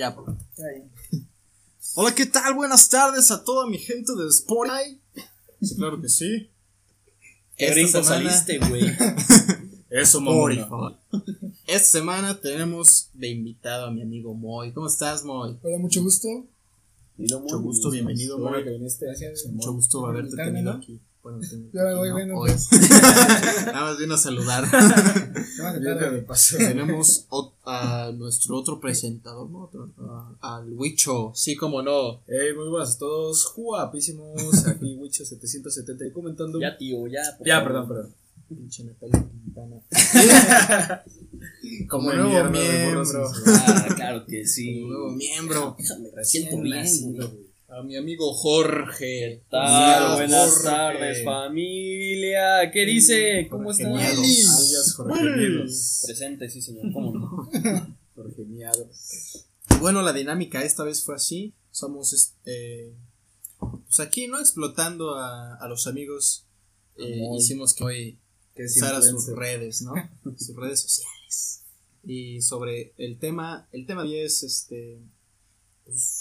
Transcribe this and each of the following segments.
Ya, por ya. Hola, ¿qué tal? Buenas tardes a toda mi gente de Spotify. Sí, claro que sí. Esta semana- saliste, güey. Eso, Spotify. Esta semana tenemos de invitado a mi amigo Moy. ¿Cómo estás, Moy? Hola, mucho gusto. Mucho gusto, bienvenido, Moy. que viniste. Gracias. Mucho gusto haberte tenido aquí. Bueno, me voy, hoy. pues. Nada más vino a saludar. Vamos a tratar de- Tenemos ot- a nuestro otro presentador, ¿no? Otro, a- al Wicho. Sí, como no. Hey, muy buenas a todos, guapísimos, aquí Wicho 770 y comentando. Ya, tío, ya. por Ya, favor. perdón, perdón. Pinche Natalia Quintana. Como Come nuevo miembro. Ah, claro que sí. Como nuevo miembro. Déjame, resiento bien, güey. A mi amigo Jorge. Tal, Hola, buenas Jorge. tardes, familia. ¿Qué dice? ¿Cómo Jorge están? Miados. Alias Jorge. Presente, sí, señor. ¿Cómo no? Jorge Miados. Bueno, la dinámica esta vez fue así. Somos, este, pues aquí, ¿no? Explotando a, a los amigos. Eh, hicimos que hoy usara sus redes, ¿no? sus redes sociales. Y sobre el tema, el tema de hoy es, este, pues,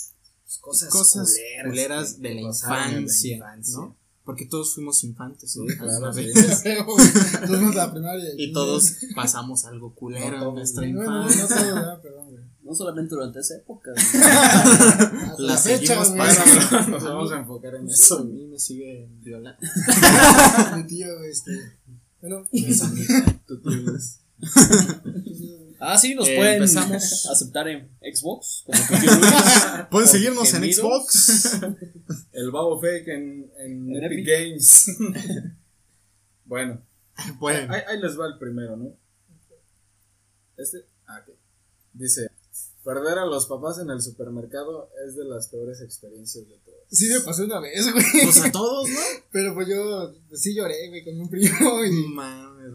Cosas, cosas culeras, culeras de la pasaron en la infancia, infancia. ¿no? Porque todos fuimos infantes, ¿no? Sí, claro, vez. Fuimos a la primaria. Y todos pasamos algo culero No en nuestra Bueno, no, no infancia. todo, ya, perdón, güey. No solamente durante esa época. Hasta La fecha, pasando. Nos vamos a enfocar en Eso a mí me sigue violando. Mi tío, este. Bueno, Tú tienes. Ah, sí, nos Eh, pueden empezamos. aceptar en Xbox. Como. Pueden seguirnos en. Xbox. El babo fake en, en, En Epic, Epic. Games. bueno, Pueden. ahí, ahí les va el primero, ¿no? Este, ah, ok. Dice: Perder a los papás en el supermercado es de las peores experiencias de todas. sí me pasó una vez, güey. Pues a todos, ¿no? Pero pues yo sí lloré, güey, con un primo y. Güey,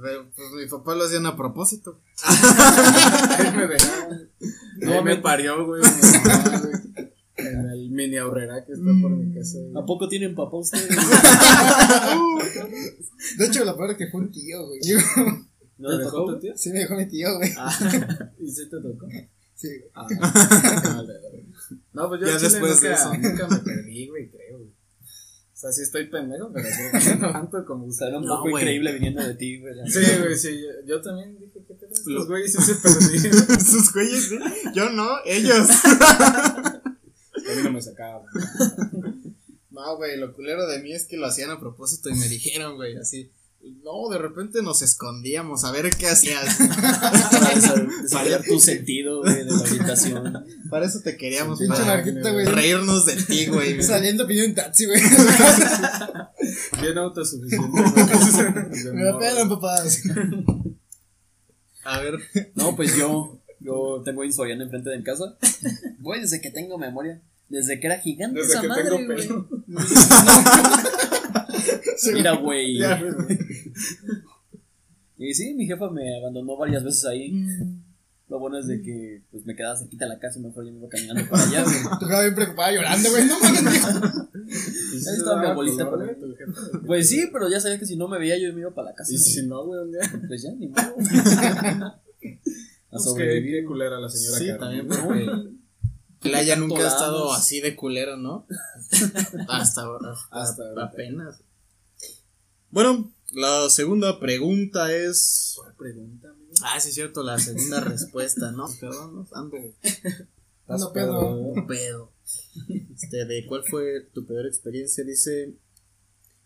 pues mi papá lo hacían a propósito. Me dejaron. No, me parió, güey. mi mamá, güey, En el mini ahorrera que está por mi casa. güey. ¿A poco tienen papá ustedes? De hecho, peor es que fue un tío, güey. Yo- ¿No ¿Te dejó tocó? tu tío? sí me dejó mi tío, güey. ¿Y sí te tocó? Sí, güey. Ah, vale, vale. No, pues yo Ya después de nunca, eso. nunca me perdí, güey, creo, güey. O sea, sí estoy pendejo, pero creo que no tanto como era un poco increíble viniendo de ti, güey. Sí, güey, sí. Yo, yo también dije, ¿qué pedo? Lo- Los güeyes sí se perdieron. Sus güeyes, ¿sí? Yo no, ellos. A mí no me sacaban. No, güey, lo culero de mí es que lo hacían a propósito y me dijeron, güey, así. No, de repente nos escondíamos a ver qué hacías. Para tu sentido, güey, de la orientación. Para eso te queríamos, Pinche para marquita, güey. reírnos de ti, güey. Saliendo pidió un taxi, güey. Bien autosuficiente. Me la pelan, papás. A ver, No, pues yo, yo tengo ahí Soriano enfrente de mi casa. Güey, desde que tengo memoria. Desde que era gigante Desde esa que madre, tengo güey. pelo. Mira, güey. Y sí, mi jefa me abandonó varias veces ahí. Lo bueno es de que pues me quedaba cerquita de la casa y mejor yo me iba caminando para allá, güey. Cara bien preocupada llorando, güey. No mames. Ahí estaba mi abuelita color, tu. Pues sí, pero ya sabía que si no me veía yo me iba para la casa. Y si no, güey, un día. Pues ya, ni modo. A Pues que sobrevivir. qué culera la señora sí, Carmen. también porque Playa nunca ha estado así de culero, ¿no? Hasta, hasta, Hasta ahorita. apenas. Bueno, la segunda pregunta es. ¿Cuál pregunta, amigo? Ah, sí, es cierto, la segunda respuesta, ¿no? Perdón, no, ando No pedo. un pedo. Este, de cuál fue tu peor experiencia, dice.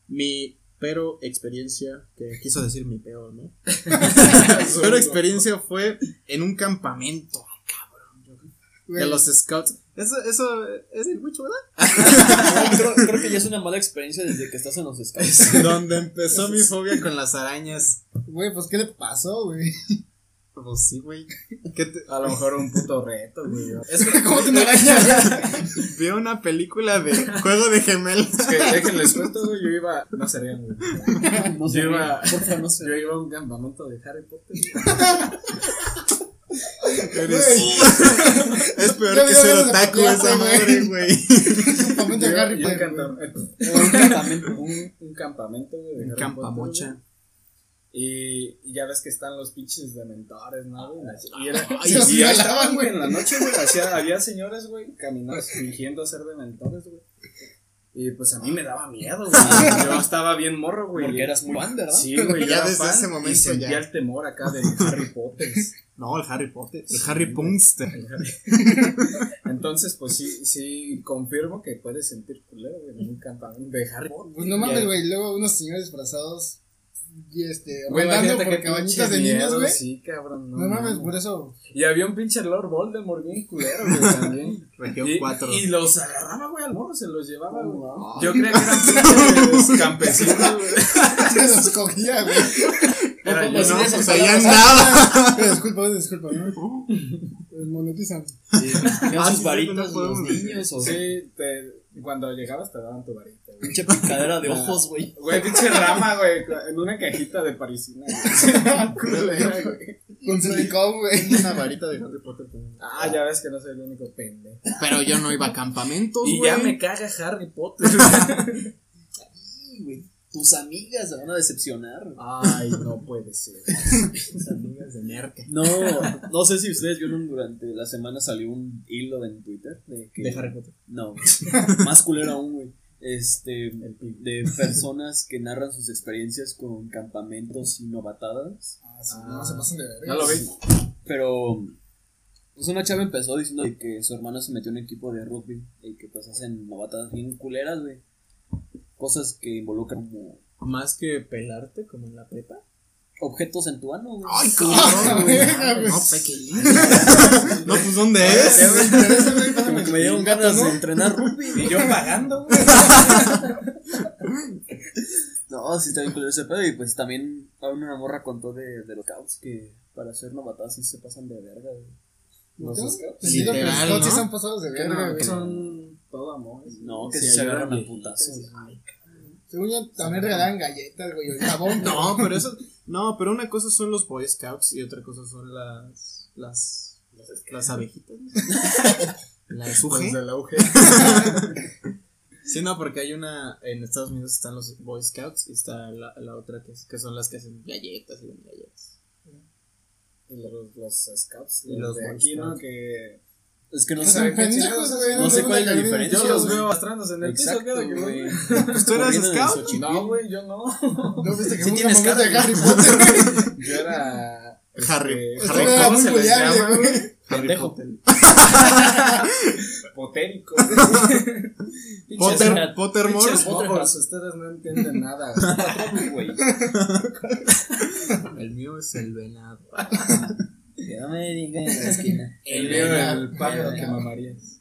Mi pero experiencia, que quiso decir mi peor, ¿no? Mi peor experiencia fue en un campamento de Güey. los scouts. Eso, eso es el ¿verdad? creo, creo que ya es una mala experiencia desde que estás en los scouts. Donde empezó mi fobia con las arañas. Güey, pues, ¿qué le pasó, güey? Pues sí, güey. ¿Qué te- A lo mejor un puto reto, güey. Es que ¿Cómo te araña? vi una película de juego de gemelos. Es que déjenles cuento, güey. Yo iba. No serían, güey. No Yo iba. No. Yo iba a un campamento de Harry Potter. Es peor Yo que vi ser otaku esa madre, güey. Campamento de Yo- Harry yo un Potter. campamento- Un campamento. un, un campamento, güey. de Un campamocha. Y, y ya ves que están los pinches dementores, ¿no? güey? Y, era, Ay, y, y estaban, güey, en la noche, güey. hacía- había señores, güey, caminando, fingiendo ser dementores, güey. Y pues a mí me daba miedo, güey. Yo estaba bien morro, güey. Porque eras muy fan, ¿verdad? Sí, güey. Ya desde fan ese momento Y sentía ya. el temor acá de Harry Potter. No, el Harry Potter. El Harry Punster. Entonces, pues sí, sí, confirmo que puedes sentir culero, güey, en un campamento de Harry Potter. Pues no mames, güey. Luego unos señores disfrazados. Y este, Güey, rondando por cabañitas de niños, güey. Sí, cabrón. No mames, por eso. Y había un pinche Lord Voldemort bien culero, güey, también. Región Y, 4. y los agarraba, güey, al morro, se los llevaba, güey. No, Yo creía que eran pinches campesinos, güey. Se los cogía, güey. Era yo, Pues no, sí, pues la- andaba. Disculpa, disculpa, ¿no? Monetizan. ¿Tenían Ah, sus sí, varitas no los niños o Sí, te, cuando llegabas te daban tu varita, güey. pinche picadera de ojos, güey? Güey, pinche rama, güey, en una cajita de parisina. Culera, güey. Con silicón, güey. Una varita de Harry Potter. Ah, ya ves que no soy el único pendejo. Pero yo no iba a campamentos, Y güey. ya me caga Harry Potter. Sí, güey. Tus amigas se van a decepcionar. Ay, no puede ser. Mis amigas de merca. No, no sé si ustedes vieron durante la semana salió un hilo en Twitter de que De Harry Potter. no, más culero aún, güey. Este, de personas que narran sus experiencias con campamentos y novatadas. Ah, sí, no se pasen de verga. No lo vi. Pero pues una chava empezó diciendo de que su hermano se metió en un equipo de rugby y que pues hacen novatadas bien culeras, güey. Cosas que involucran como Más que pelarte como en la prepa. objetos en tu ano, güey. Ay, cabrón, güey. No, pues ¿dónde es? Como que me dieron ganas de entrenar rugby. Y yo pagando, güey. No, sí está bien culero ese pedo. Y pues también a una morra contó de, de los scouts que para hacer novatadas sí se pasan de verga, güey. ¿No? Los scouts. Pues sí, los Literal, coches ¿no? han pasado de Que verga, no, güey. son todo amor. No, que Sí, se agarran a putazos. Según yo, también regalaban galletas, güey, o jabón. No, pero eso. No, pero una cosa son los Boy Scouts y otra cosa son las. Las. Las abejitas. Las UG. Los de la UG. Sí, no, porque hay una. En Estados Unidos están los Boy Scouts y está la, la otra que, es- que son las que hacen galletas y galletas. Y los, los scouts. Y los de aquí, ¿no? Que. Es que no sé. son pendejos, güey. No sé cuál es la diferencia, Yo los güey. veo arrastrándose en el piso, güey. Pues tú eras scout. No, güey, yo no. ¿No viste que Sí tienes campamento de Harry Potter? Yo era. Harry- este, Harry ¿cómo Potter. se llama, güey. güey? Harry. Potter. Potérico. Potter, Pottermore. Morros, ustedes no entienden nada. El mío es el venado. Que no me digan en la esquina. El mío, el pájaro que mamarías.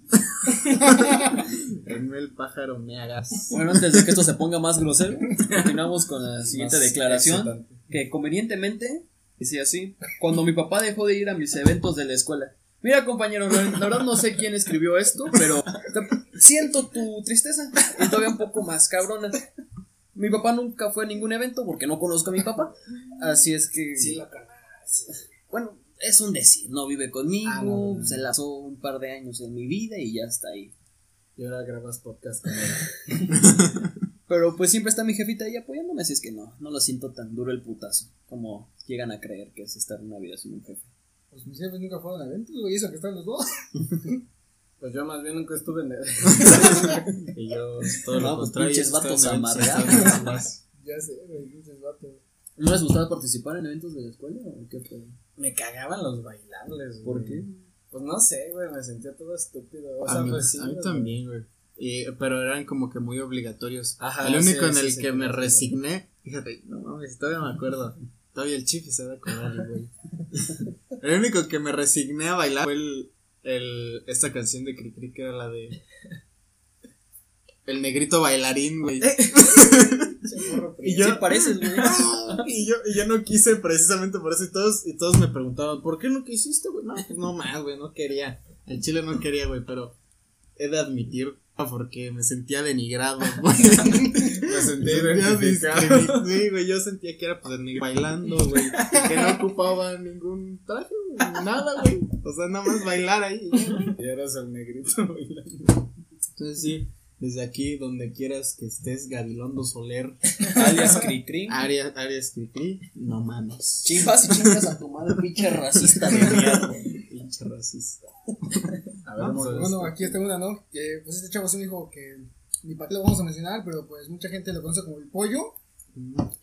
El mío, el pájaro me hagas. Bueno, antes de que esto se ponga más grosero, continuamos con la siguiente Más declaración. excitante. Que convenientemente, dice así, cuando mi papá dejó de ir a mis eventos de la escuela. Mira, compañero, la la verdad no sé quién escribió esto, pero siento tu tristeza y todavía un poco más cabrona. Mi papá nunca fue a ningún evento porque no conozco a mi papá. Así es que. Sí, conoces. Bueno, es un decir, no vive conmigo, Ah, no, no, no. se lanzó un par de años en mi vida y ya está ahí. Y ahora grabas podcast con él. Pero pues siempre está mi jefita ahí apoyándome, así es que no, no lo siento tan duro el putazo como llegan a creer que es estar en una vida sin un jefe. Pues mis jefes nunca fueron a eventos, güey, eso que están los dos. Pues yo más bien nunca estuve en el. Y yo, todo No, lo pues, contrario. pinches vatos eventos amargados. Ya sé, güey, pinches vatos. ¿No les gustaba participar en eventos de la escuela o qué? Me cagaban los bailables, ¿Por güey. qué? Pues no sé, güey, me sentía todo estúpido. O sea, A mí, pues sí. a mí güey. también, güey. Y- pero eran como que muy obligatorios. Ajá, el único sí, en el sí, que sí, me sí. resigné, fíjate, no mames, todavía me acuerdo. Todavía el chifi se va a acordar, güey. El único que me resigné a bailar fue el, el, esta canción de Cricri que era la de El negrito bailarín, güey. Y yo, Sí pareces, güey. y yo, y yo no quise precisamente por eso. Y todos, y todos me preguntaban, ¿por qué no quisiste, güey? No, pues no más, güey, no quería. El chile no quería, güey, pero he de admitir porque me sentía denigrado, güey. Me sentí Me sentía identificado. Sí, güey, yo sentía que era pues el negro bailando, güey. Que no ocupaba ningún traje, nada, güey. O sea, nada más bailar ahí. y eras el negrito bailando. Entonces sí, Desde aquí, donde quieras que estés, Gabilondo Soler, Alias Cricri. Arias, Arias Cricri, no mames. Chivas y chingas a tu madre, pinche racista de mierda. Pinche racista. Ver. Bueno, aquí está una, ¿no? Que pues este chavo es un hijo que ni para qué lo vamos a mencionar, pero pues mucha gente lo conoce como el pollo.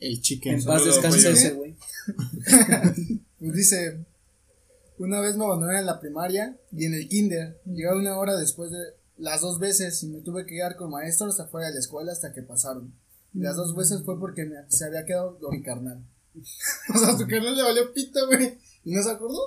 El chicken. En paz descanse ese, güey. Pues dice, una vez me abandonaron en la primaria y en el kinder. Llegaba una hora después de las dos veces y me tuve que quedar con maestros afuera de la escuela hasta que pasaron. Y las dos veces fue porque me- se había quedado con mi carnal. o sea, a su carnal le valió pito, güey. ¿Y no se acordó?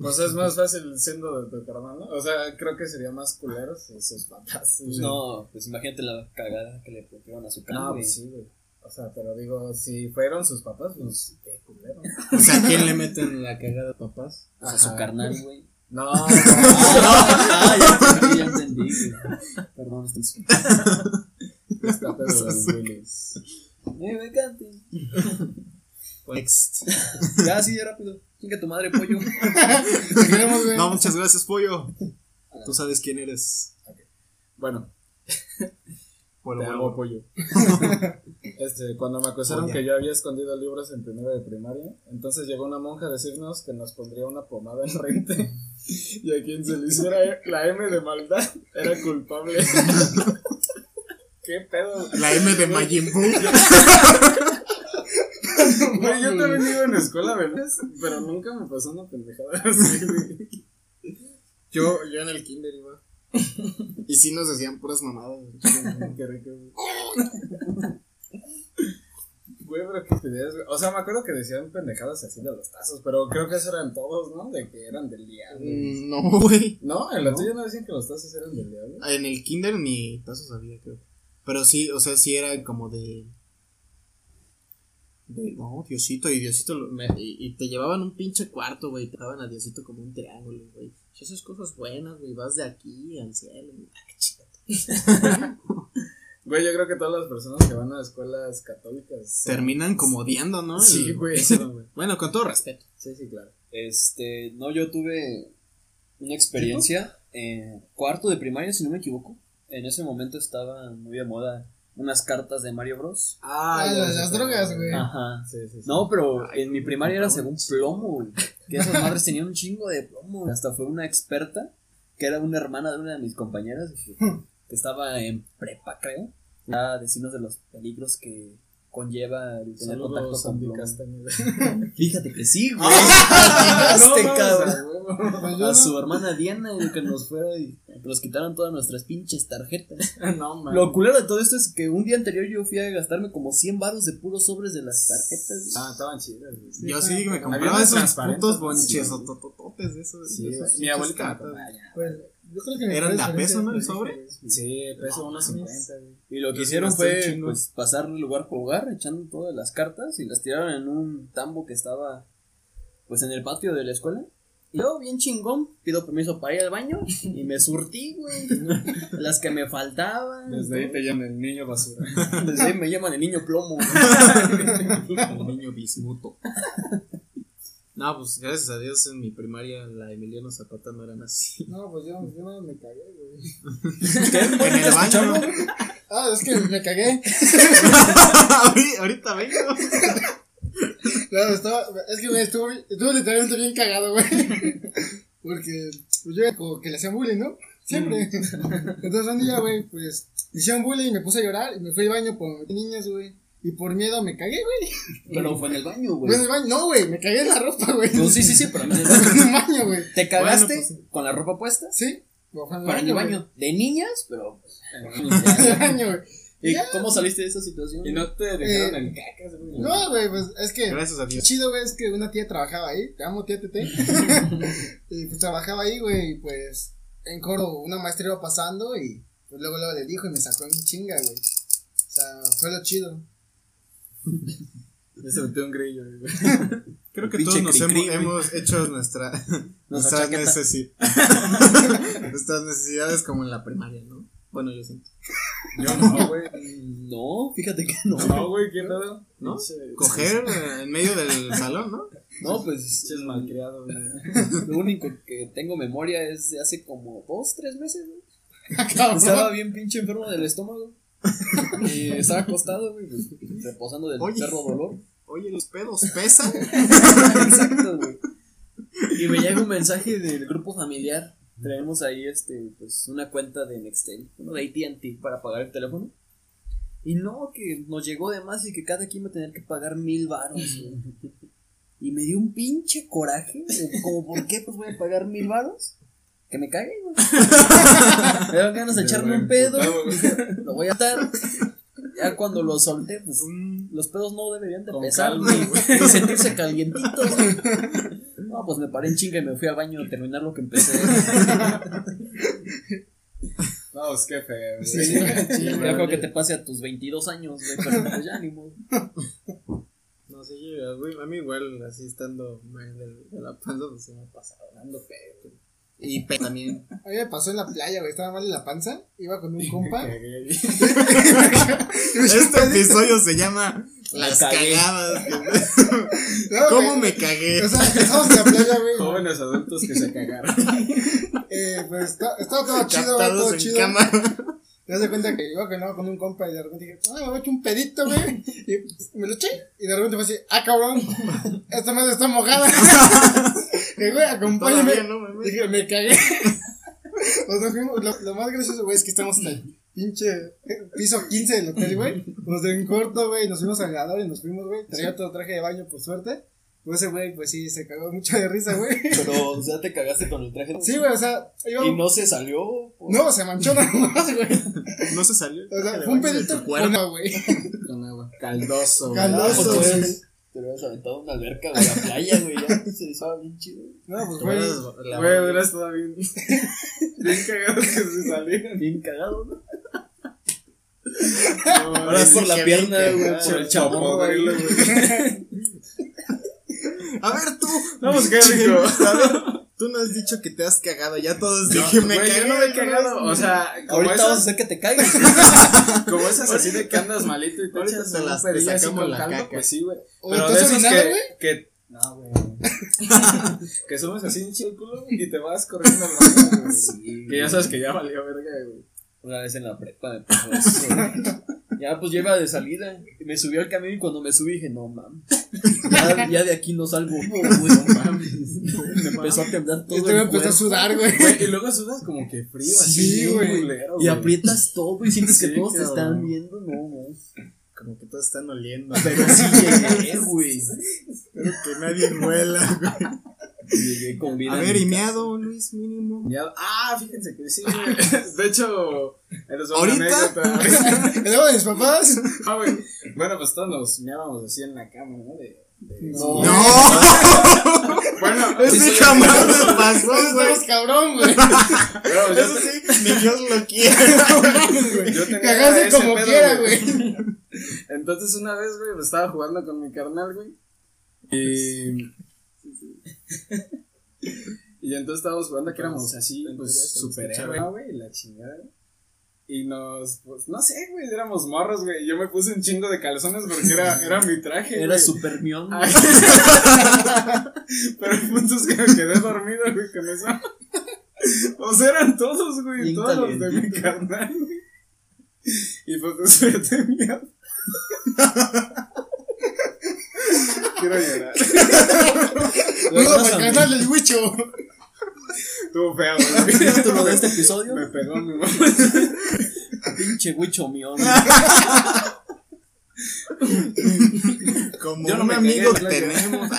Pues es más fácil siendo de tu carnal, ¿no? O sea, creo que sería más culero si sus papás. No, pues imagínate la cagada que le pusieron a su No, carro, güey. pues sí, güey. O sea, pero digo, si fueron sus papás, pues qué culero. O sea, ¿a quién le meten la cagada, papás? Pues a su carnal, güey. No, no, Ah, ya entendí, ya entendí, güey. Perdón, estoy. está pedo de Willis. Eh, me encanta. Next. Ya, así de rápido. Chinga tu madre, pollo. Te queremos, güey. No, muchas gracias, pollo. Tú sabes quién eres. Bueno, Bueno, te bueno, amo, pollo. Este, cuando me acusaron Oye. que yo había escondido libros en primero de primaria, entonces llegó una monja a decirnos que nos pondría una pomada en rente y a quien se le hiciera la M de maldad era culpable. ¿Qué pedo? La M de Majin Buu. Güey, yo también iba en escuela, ¿verdad? Pero nunca me pasó una pendejada así, güey. Yo, yo en el kinder iba. Y sí nos decían puras mamadas. Qué rico, güey. Güey, pero qué ideas, güey. O sea, me acuerdo que decían pendejadas así de los tazos, pero creo que eso eran todos, ¿no? De que eran del diablo. Mm, No, güey. No, en la tuya no decían que los tazos eran del diablo. En el kinder ni tazos había, creo. Pero sí, o sea, sí era como de. De, no, Diosito, y Diosito. lo- me- y, y te llevaban un pinche cuarto, güey. Te daban a Diosito como un triángulo, güey. Si haces cosas buenas, güey. Vas de aquí al cielo. güey. Ah. Güey, yo creo que todas las personas que van a escuelas católicas. son- Terminan como odiando, ¿no? Sí, güey. Bueno, con todo respeto. Sí, sí, claro. Este, no, yo tuve una experiencia en cuarto de primaria, si no me equivoco. En ese momento estaba muy de moda unas cartas de Mario Bros. Ah, ya las- drogas, güey. Ajá. Sí, sí, sí. No, pero en mi primaria era según plomo, güey. Que esas madres tenían un chingo de plomo. güey. Hasta fue una experta, que era una hermana de una de mis compañeras, que, que estaba en prepa, creo. A decirnos de los peligros que conlleva el tener contacto Saludos, con Andy. Castañeda. Fíjate que sí, güey. Ah, No, Atinaste, no, cabrón. A su hermana Diana, güey, que nos fuera y nos quitaron todas nuestras pinches tarjetas. No, man. Lo culero de todo esto es que un día anterior yo fui a gastarme como 100 baros de puros sobres de las tarjetas. Ah, estaban chidas, güey. Yo sí me compraba esos putos bonches Sí. o totototes de esos. Sí, de güey. esos mi abuelita. Pues yo creo que ¿Eran de a peso, no, el sobre? Sí, peso unos 50, güey. Y lo que hicieron fue pues pasar lugar por lugar, echando todas las cartas y las tiraron en un tambo que estaba pues en el patio de la escuela. Y yo, bien chingón, pido permiso para ir al baño y me surtí, güey. Las que me faltaban. Desde ahí te llaman el niño basura. Desde ahí me llaman el niño plomo. güey. El niño bismuto. No, pues gracias a Dios en mi primaria la Emiliano Zapata no eran así. No, pues yo, yo no me cagué, güey. En el baño. Ah, es que me cagué. Ahorita- vengo. Claro, estaba, es que güey, estuvo, estuvo literalmente bien cagado, güey. Porque pues yo era como que le hacían bullying, ¿no? Siempre. Entonces un día, güey, pues hicieron bullying y me puse a llorar y me fui al baño por niñas, güey. Y por miedo me cagué, güey. Pero fue en el baño, Fue güey. en el baño. No, güey, me cagué en la ropa, güey. No, sí, sí, sí, pero en el baño. en el baño, güey. ¿Te cagaste Bueno, pues, con la ropa puesta? Sí. Fue en el Pero en el güey. baño. De niñas, pero. pues, En el baño, güey. ¿Y Ya. cómo saliste de esa situación? Y no te dejaron Eh, el cacas, güey. No, güey, pues es que. Gracias a Lo Dios. chido, güey, es que una tía trabajaba ahí. Te amo, tía Tete. y pues trabajaba ahí, güey. Y pues en coro una maestra iba pasando y pues luego, luego le dijo y me sacó en chinga, güey. O sea, fue lo chido. Me se metió un grillo, güey. Creo que todos nos hemos, hecho nuestra, nuestras, necesi- nuestras necesidades como en la primaria, ¿no? Bueno, yo siento. Yo no, güey. No, fíjate que no. No, güey, ¿qué pedo? ¿No? Coger en medio del salón, ¿no? No, pues. Pinches malcriados, güey. Lo único que tengo memoria es de hace como dos, tres meses, güey. Estaba bien pinche enfermo del estómago. Y estaba acostado, güey, pues, reposando del Oye. perro dolor. Oye, los pedos pesan. Exacto, güey. Y me llega un mensaje del grupo familiar. Traemos ahí este, pues, una cuenta de Nextel, uno de ATT para pagar el teléfono. Y no, que nos llegó de más y que cada quien va a tener que pagar mil baros. güey. Y me dio un pinche coraje. Como, ¿por qué? Pues voy a pagar mil baros. Que me cague, güey. Me dan ganas de echarme un pedo. Lo voy a atar. Ya cuando lo solté, pues los pedos no deberían de Con pesar calma, ni, ni sentirse calientitos. güey. No, pues me paré en chinga y me fui al baño a terminar lo que empecé. No, pues qué feo. güey. Sí, Sí, ya creo que te pase a tus 22 años, güey, pero pues ya ni modo. No sé, yo, güey, a mí igual, así estando mal de, de la panza, pues se me ha pasado dando pedo. Y pe también. A mí me pasó en la playa, güey. Estaba mal en la panza. Iba con un compa. Este episodio se llama Las cagué. cagadas. No, ¿Cómo güey. me cagué? O sea, estábamos en la playa, güey. Jóvenes adultos que se cagaron. Eh, pues está- estaba todo chido, Todo en chido. Te das cuenta que iba que no con un compa y de repente dije, ah, me voy a echar un pedito, güey. Y me lo eché. Y de repente fue así, ah, cabrón, esta madre está mojada. que güey, acompáñame. Todavía no, me Dije, me cagué. Pues nos fuimos, lo, lo más gracioso, güey, es que estamos en el pinche piso 15 del hotel, güey. Nos dio en corto, güey, nos fuimos al ganador y nos fuimos, güey. Traía otro traje de baño, por suerte. Pues ese güey, pues sí, se cagó mucho de risa, güey. Pero, o sea, te cagaste con el traje. Sí, güey, o sea, iba- Y no se salió. o- No, se manchó nada más, güey. No se salió. O sea, fue un pedito con agua, güey. Con agua. Caldoso. güey. Caldoso. Pues, tú eres- Te hubieras aventado una alberca, güey, a la playa, güey, ya se estaba bien chido. No, pues güey. Güey, hubiera estado bien. Bien cagados que se salieran. Bien cagado, ¿no? No, Ahora sí por la pierna, güey, cagado. por el chabón, güey. A ver, tú. No, pues qué rico. A ver, tú no has dicho que te has cagado. Ya todos dije, me cagué. yo no me he cagado. O sea, Ahorita vas a esas, hacer que te cagues. como esas así de que andas malito y te Ahorita echas te las- te sacamos con la caldo, caca. pues sí, güey. ¿O Pero de esos que, que, no, güey. que subes así en chido el culo güey, y te vas corriendo al baño, güey. Sí, Que ya sabes que ya valió verga, güey. Una vez en la prepa me pasó eso. Ya, pues lleva de salida. Me subí al camión y cuando me subí dije, no mames. Ya, ya de aquí no salgo. güey, no mames. Me empezó a temblar todo. Y te me el empezó a cuerpo. sudar, güey. Güey, y luego sudas como que frío, así. Sí, güey. Y güey. aprietas todo y sientes que todos te cabrón. están viendo. No, no. Como que todos están oliendo. Pero sí llegué, güey. Espero que nadie huela, güey. Llegué con vida. A ver, y meado, Luis, mínimo. Ah, fíjense que sí, güey. De hecho, eres una ¿Ahorita? anécdota. El agua de mis papás. Ah, güey. Bueno, pues todos nos meábamos así en la cama, ¿no? De, de- No. ¡No! Bueno, Ese sí, jamás me pasó, güey. Cabrón, güey. pero yo, Eso sí, ni Dios lo quiere. Cagarse como pedo, quiera, güey. Entonces una vez, güey, pues, estaba jugando con mi carnal, güey. Y. Y entonces estábamos jugando que éramos así, pues, superhéroes, ¿no, güey, y la chingada. güey. Y nos, pues, no sé, güey, éramos morros, güey. Yo me puse un chingo de calzones porque era, era mi traje. Era super mión. Pero el punto es que me quedé dormido, güey, con eso. O sea, eran todos, güey, Bien todos los de mi carnal, güey. Y pues desperté miedo. Quiero llorar. Uno para el huicho. Estuvo feo, güey. título de este episodio? Me pegó mi mamá. Pinche huicho mión. Como Yo no un me amigo que tenemos.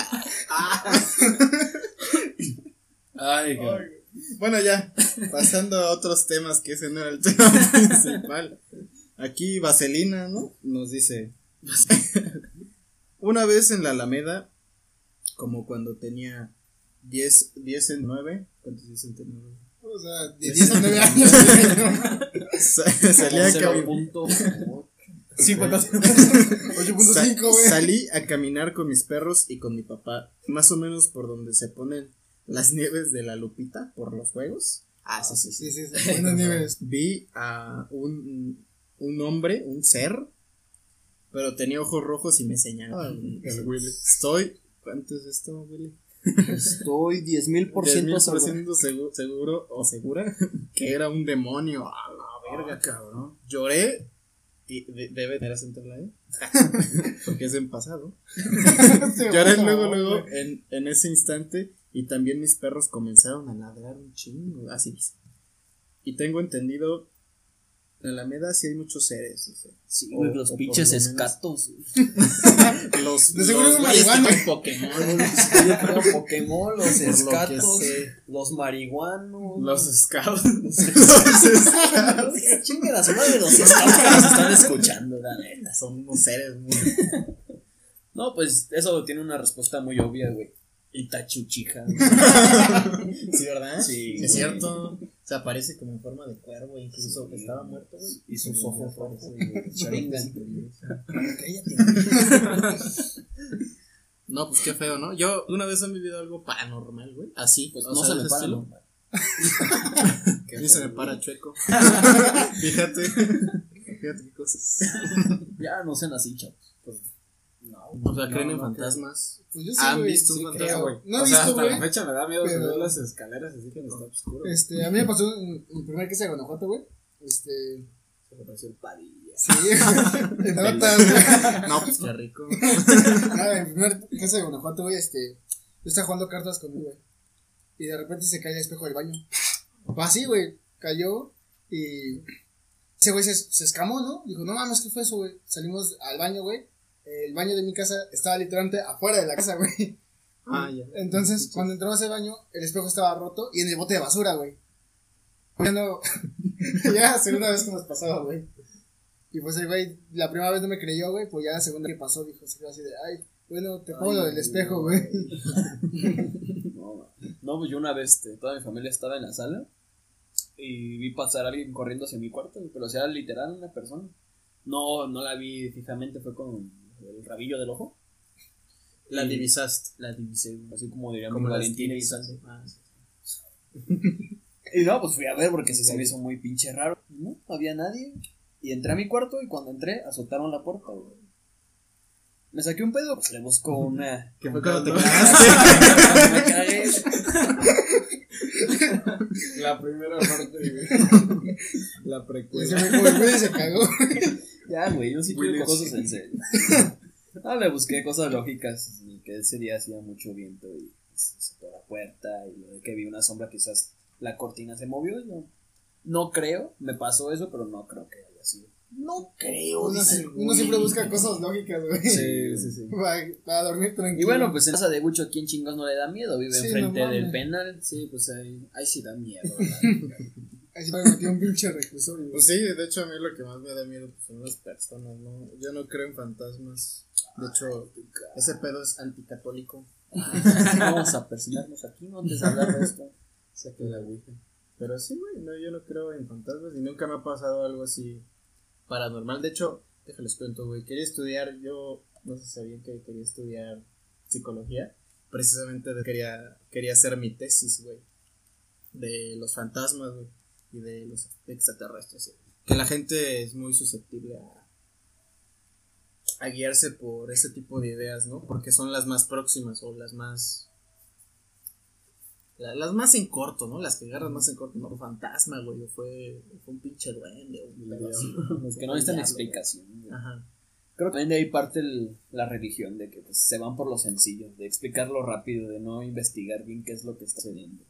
Ay. Bueno, ya, pasando a otros temas que ese no era el tema principal. Aquí Vaselina, ¿no? Nos dice. Una vez en la Alameda, como cuando tenía 10, 10 en 9, ¿cuántos 10 en 9? O sea, de 10 a 9 años. Salí a, Cero cami- punto. Sí, bueno. 8.5, sa- güey. salí a caminar con mis perros y con mi papá, más o menos por donde se ponen las nieves de la Lupita, por los juegos. Ah, sí, sí, sí. Sí, sí, sí. Niveles. vi a un, un hombre, un ser, pero tenía ojos rojos y me señalaba. El Willy. Estoy. ¿Cuánto es esto, Willy? Estoy 10 mil por ciento seguro. 10.000% seguro, seguro o segura que era un demonio. A la verga, cabrón. Lloré. y de- debe tener acento en la E. Porque es en pasado. Lloré luego, luego, en, en ese instante. Y también mis perros comenzaron a ladrar un chingo. Así dice. Y tengo entendido. En la Alameda sí hay muchos seres. o sea, Sí, O- güey, los pinches escatos. Los, De seguro los es un güeyes que marihuano. traen Pokémon. Yo creo Pokémon, los lo escatos, los marihuanos. Los scouts. Chingan a su madre los scouts que nos están escuchando, la neta. Son unos seres muy. No, pues eso tiene una respuesta muy obvia, güey. Itachuchija. Sí, ¿verdad? Sí. Es cierto. Se aparece como en forma de cuervo, incluso que estaba muerto, güey. Y sus ojos rojos. No, pues qué feo, ¿no? Yo una vez he vivido algo paranormal, güey. Así, Pues o no se me para, mí se me para chueco. Fíjate. Fíjate qué cosas. Ya no sean así, chavos. No. O sea, creen No, en no fantasmas. Pues yo sí, ¿Han güey. visto un Sí, fantasma? creo, güey. No he o sea, visto, hasta la güey, fecha me da miedo pero- subir las escaleras así que no está oscuro. Este, a mí me pasó en mi primer casa de Guanajuato, güey. Este. Se me pareció el padilla. Sí, notas. No, pues qué rico. Nada, en mi primer casa de Guanajuato, güey, este. Yo estaba jugando cartas con güey. Y de repente se cae el espejo del baño. Pues así, güey. Cayó y. Ese güey se, se escamó, ¿no? Dijo, no mames, ¿qué fue eso, güey? Salimos al baño, güey. El baño de mi casa estaba literalmente afuera de la casa, güey. Ah, ya. Entonces, cuando entramos al baño, el espejo estaba roto y en el bote de basura, güey. Ya no. ya, segunda vez que nos pasaba, güey. Y pues el güey, la primera vez no me creyó, güey, pues ya la segunda que pasó, dijo, se quedó así de, ay, bueno, te pongo lo del espejo, güey. No, no, pues yo una vez, este, toda mi familia estaba en la sala y vi pasar a alguien corriendo hacia mi cuarto, pero o sea, literal una persona. No, no la vi fijamente, fue con el rabillo del ojo. La divisaste. La divisé, así como diría Como Valentín. Ah, sí. Y no, pues fui a ver porque sí se me hizo muy pinche raro. No, no había nadie. Y entré a mi cuarto y cuando entré azotaron la puerta, güey. Me saqué un pedo, pues le busco una. ¿Qué fue cuando te cagaste? Me cagué. La primera parte, güey. La Y se precuela. me fue, güey, y se cagó. Ya, güey, yo sí quiero cosas en serio. No, le busqué cosas lógicas. y Que ese día hacía mucho viento y se cerró la puerta. Y lo de que vi una sombra, quizás la cortina se movió. Yo no creo, me pasó eso, pero no creo que haya sido. No creo, Uno, dice siempre busca cosas lógicas, güey. Sí, sí, sí. Para, para dormir tranquilo. Y bueno, pues en casa de Bucho, ¿quién chingos no le da miedo? Vive Sí, enfrente no del penal. Sí, pues ahí, ahí sí da miedo. Ahí se me metió un pinche reclusorio. Pues sí, de hecho a mí lo que más me da miedo pues, son las personas, ¿no? Yo no creo en fantasmas. De hecho, ese pedo es anticatólico. Vamos a persinarnos aquí, no antes de hablar de esto. Saque la ouija. Pero sí, güey, no, yo no creo en fantasmas y nunca me ha pasado algo así paranormal. De hecho, déjales cuento, güey, quería estudiar, yo no sé si sabían que quería estudiar psicología. Precisamente quería, quería hacer mi tesis, güey, de los fantasmas, güey, y de los extraterrestres. Que la gente es muy susceptible a, a guiarse por ese tipo de ideas, ¿no? Porque son las más próximas o las más la- las más en corto, ¿no? Las que agarras más en corto, ¿no? Fantasma, güey, o fue, fue un pinche duende, o así. Los que no necesitan explicación. güey. Ajá. Creo que también de ahí parte el- la religión, de que pues, se van por lo sencillo, de explicarlo rápido, de no investigar bien qué es lo que está sucediendo.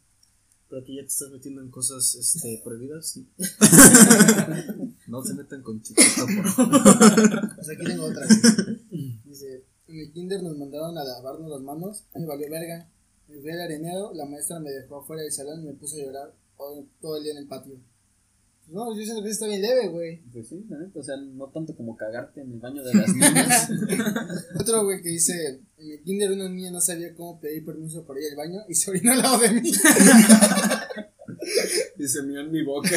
Pero aquí ya te estás metiendo en cosas este, prohibidas. no se metan con chiquito, por favor. Pues aquí tengo otra. Dice, en el kinder nos mandaron a lavarnos las manos. Me valió verga. Me fui al arenero, la maestra me dejó afuera del salón y me puso a llorar todo, el día en el patio. Pues no, yo siento que está bien leve, güey. Pues sí, o sea, no tanto como cagarte en el baño de las niñas. Otro güey que dice, en el kinder una niña no sabía cómo pedir permiso para ir al baño y se orinó al lado de mí. Y se mió en mi boca.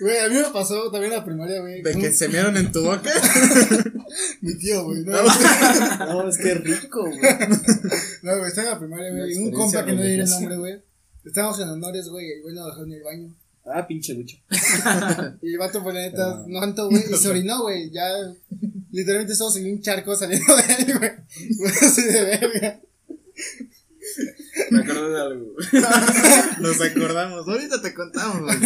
Güey, a mí me pasó también en la primaria, güey. De que se mearon en tu boca. Mi tío, güey. No, no, es que rico, güey. no, güey, estaba en la primaria, güey. Un compa que no diré el nombre, güey. Estábamos en honores, güey, y el güey nos dejó en el baño. Ah, pinche bicho. Y el vato, pues, la neta, no tanto, güey, y se orinó, güey, ya, literalmente solo seguía un charco saliendo de ahí, güey, así de verga. Me acuerdo de algo. Nos acordamos. Ahorita te contamos, güey.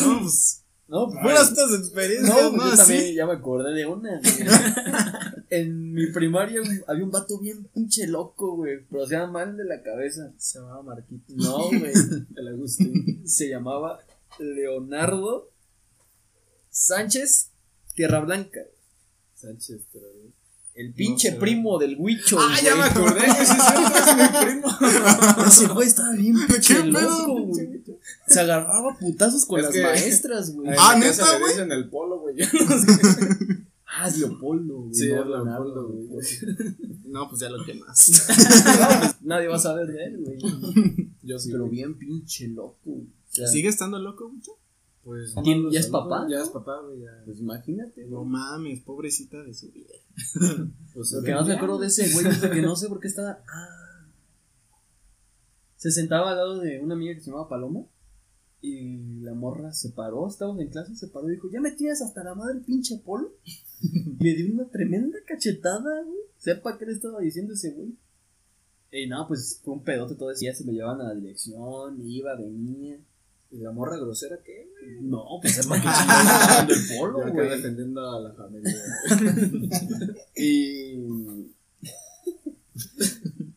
No, pues. No, pues, Fueras tus experiencias, No, ¿no? pues yo también ya me acordé de una. güey. en mi primaria había un vato bien pinche loco, güey. Pero se llama mal de la cabeza. Se llamaba Marquito. No, güey. El Agustín. se llamaba Leonardo Sánchez Tierra Blanca. Sánchez, pero. El pinche sé. primo del Huicho. Ah, ya me acordé, sí, es mi primo. Ese güey estaba bien pinche loco, güey. Se agarraba putazos con Es las que- maestras, güey. Ah, en ¿neta, güey? dicen el polo, güey. Yo no sé. Ah, es Leopoldo, güey. Sí, no es Leopoldo, güey. No, pues ya lo quemaste. No, pues, nadie va a saber de él, güey. Yo sí. Pero bien pinche loco. güey. O sea, ¿Sigue estando loco, mucho? Pues. ¿Quién- no, ya es papá, Ya es papá, güey. Ya. Pues imagínate. No güey. mames, pobrecita de su vida. Pues, Lo que más me acuerdo de ese güey es que no sé por qué estaba. Ah. Se sentaba al lado de una amiga que se llamaba Paloma. Y la morra se paró, estábamos en clase, se paró y dijo: Ya me tienes hasta la madre, pinche polo. Y le dio una tremenda cachetada, güey. Sepa qué le estaba diciendo ese güey. Y no, pues fue un pedote todo ese día. Se lo llevaban a la dirección, iba, venía. ¿Y la morra grosera qué, güey? No, pues sepa que chingada estaba dando el polo, Yo acá güey. defendiendo a la familia. Y.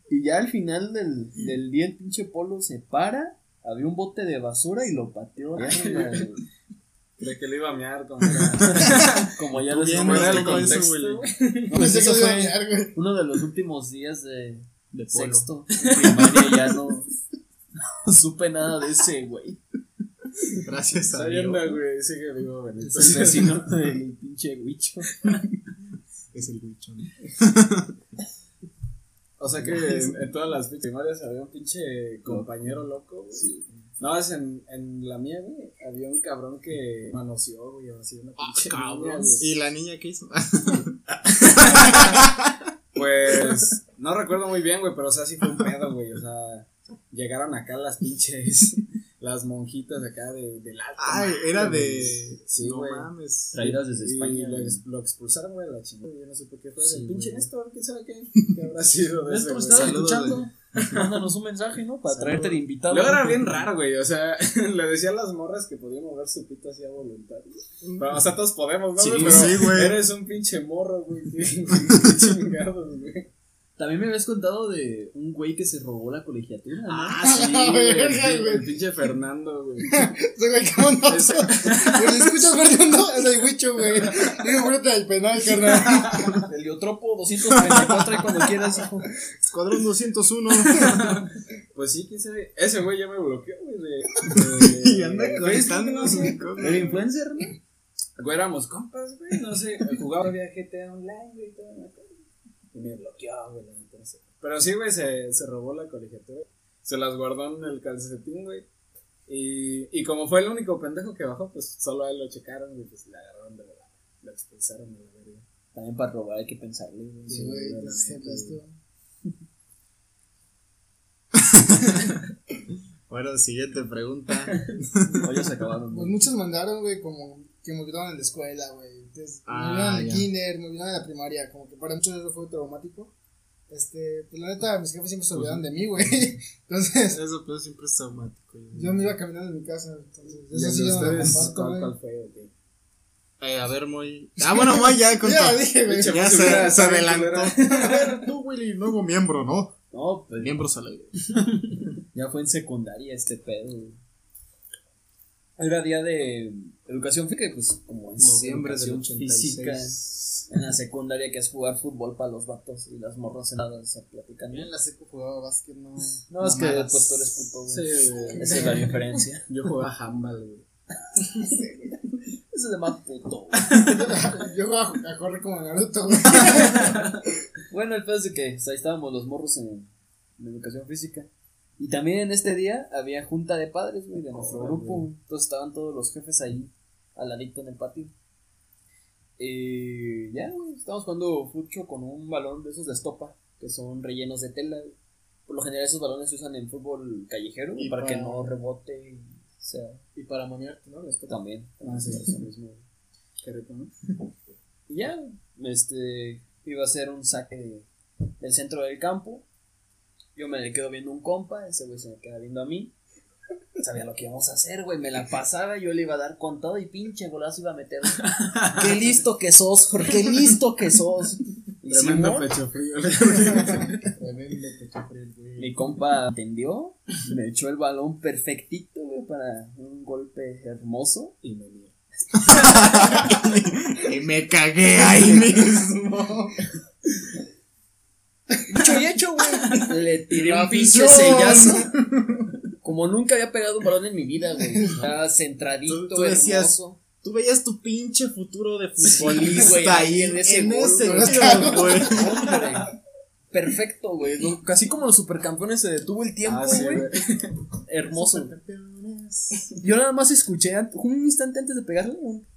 y ya al final del, del día el pinche polo se para, había un bote de basura y lo pateó. la. Cree que le iba a mear como era. Como ya ¿no? el contexto, güey. No, pues Pensé eso que iba a fue mear, güey. uno de los últimos días de, De polo. sexto. Primaria ya no, no supe nada de ese güey. Gracias a Dios. bien, güey. Sigue vivo, Benito. Es el vecino del pinche huicho. Es el bicho. ¿no? O sea que en, en todas las primarias había un pinche compañero loco, güey. No, es en, en la mía, güey. Había un cabrón que manoseó, güey. Así una pinche niña, güey. ¿Y la niña qué hizo? Pues no recuerdo muy bien, güey, pero o sea, sí fue un pedo, güey. O sea, llegaron acá las pinches, las monjitas acá de, del alto. Ay, mar, era de. Sí, no güey. mames. Traídas desde Y España. lo, ex- lo expulsaron, güey, la chingada. Yo no sé por qué fue. Sí, el pinche. Néstor, quién sabe qué. ¿Qué habrá sido de Néstor, Saludos, escuchando? Mándanos un mensaje, ¿no? Para traerte de invitado. Luego era bien raro, güey. O sea, le decía a las morras que podía mover su pito así a voluntad. Pero, o sea, todos podemos, ¿no? Sí, güey? Pero sí, güey. Eres un pinche morro, güey. Qué, qué chingados, güey. También me habías contado de un güey que se robó la colegiatura, ¿no? Ah, sí, güey. El, güey. el pinche Fernando, güey. Ese güey, ¿cómo no? Güey, ¿le escuchas, Fernando? Es el huicho, güey. Digo, fuerte del penal, carnal. Heliotropo 234 y cuando quieras, hijo. Escuadrón 201. Pues sí, quién sabe. Ese güey ya me bloqueó, güey. De, de- y anda sé. El influencer, ¿no? Güey, éramos compas, güey. No sé. Jugaba todavía GTA Online, güey. y todo. Y me bloqueó, güey. la neta, no sé. Pero sí, güey, se, se robó la colegiatura. Se las guardó en el calcetín, güey. Y, y como fue el único pendejo que bajó, pues solo a él lo checaron y pues le agarraron de la. Lo expulsaron de la verga. También para robar hay que pensarle, güey. Sí, güey. Bueno, siguiente pregunta. Ya se acabaron, Pues güey. muchos mandaron, güey, como que me olvidaron en la escuela, güey. Entonces, Ah, me olvidaron en el ya. kinder, me olvidaron en la primaria. Como que para muchos eso fue traumático. Este, pues la neta, mis jefes siempre se olvidaron de mí, güey. Entonces, Eso, pero siempre es traumático. yo me iba caminando en mi casa. Entonces, ¿Y eso el sí de yo no comparto, güey. Eh, a ver, muy. Ah, bueno, muy ya contó. Ya dije, güey. Pinche Ya voz se, adelantó. A ver, tú, Willy, nuevo miembro, ¿no? No, pues Miembros al aire. ya fue en secundaria este pedo, güey. Era día de educación física, pues como es Noviembre del educación física 86. en la secundaria que es jugar fútbol para los vatos y las morras sentadas a platicando. Yo en la seco jugaba básquet, no. No, es que pues tú eres puto, güey. Sí, güey. Esa es la diferencia. Yo jugaba handball, güey. Ese es de más puto, güey. Yo jugaba a correr como Naruto, güey. Bueno, el pedo es de que ahí estábamos los morros en, en educación física. Y también en este día había junta de padres, güey, de nuestro grupo. güey. Entonces estaban todos los jefes ahí, al ladito en el patio. Y ya, güey, estábamos jugando fucho con un balón de esos de estopa, que son rellenos de tela. Por lo general esos balones se usan en fútbol callejero Y para que no rebote y sea Y para monearte, ¿no? Esto también. Ah, sí. Eso mismo. Qué rico, ¿no? Y ya, este, iba a ser un saque de- del centro del campo. Yo me le quedo viendo un compa, ese güey se me queda viendo a mí. Sabía lo que íbamos a hacer, güey. Me la pasaba, yo le iba a dar con todo y pinche golazo iba a meter. Qué listo que sos, Jorge, qué listo que sos. Tremendo pecho frío. Tremendo pecho frío, güey. mi compa entendió, me echó el balón perfectito, güey, para un golpe hermoso. y me dio. Y me cagué ahí mismo. Dicho y hecho, güey. Le tiré un pinche sellazo. Como nunca había pegado un balón en mi vida, güey. Estaba centradito, Tú- tú decías, hermoso. Tú veías tu pinche futuro de Sí, futbolista güey, ahí en en ese ese, gol, güey. Hombre. Perfecto, güey. Lo- Casi como los supercampeones se detuvo el tiempo, Ah, sí, güey. Hermoso. Yo nada más escuché un instante antes de pegarle un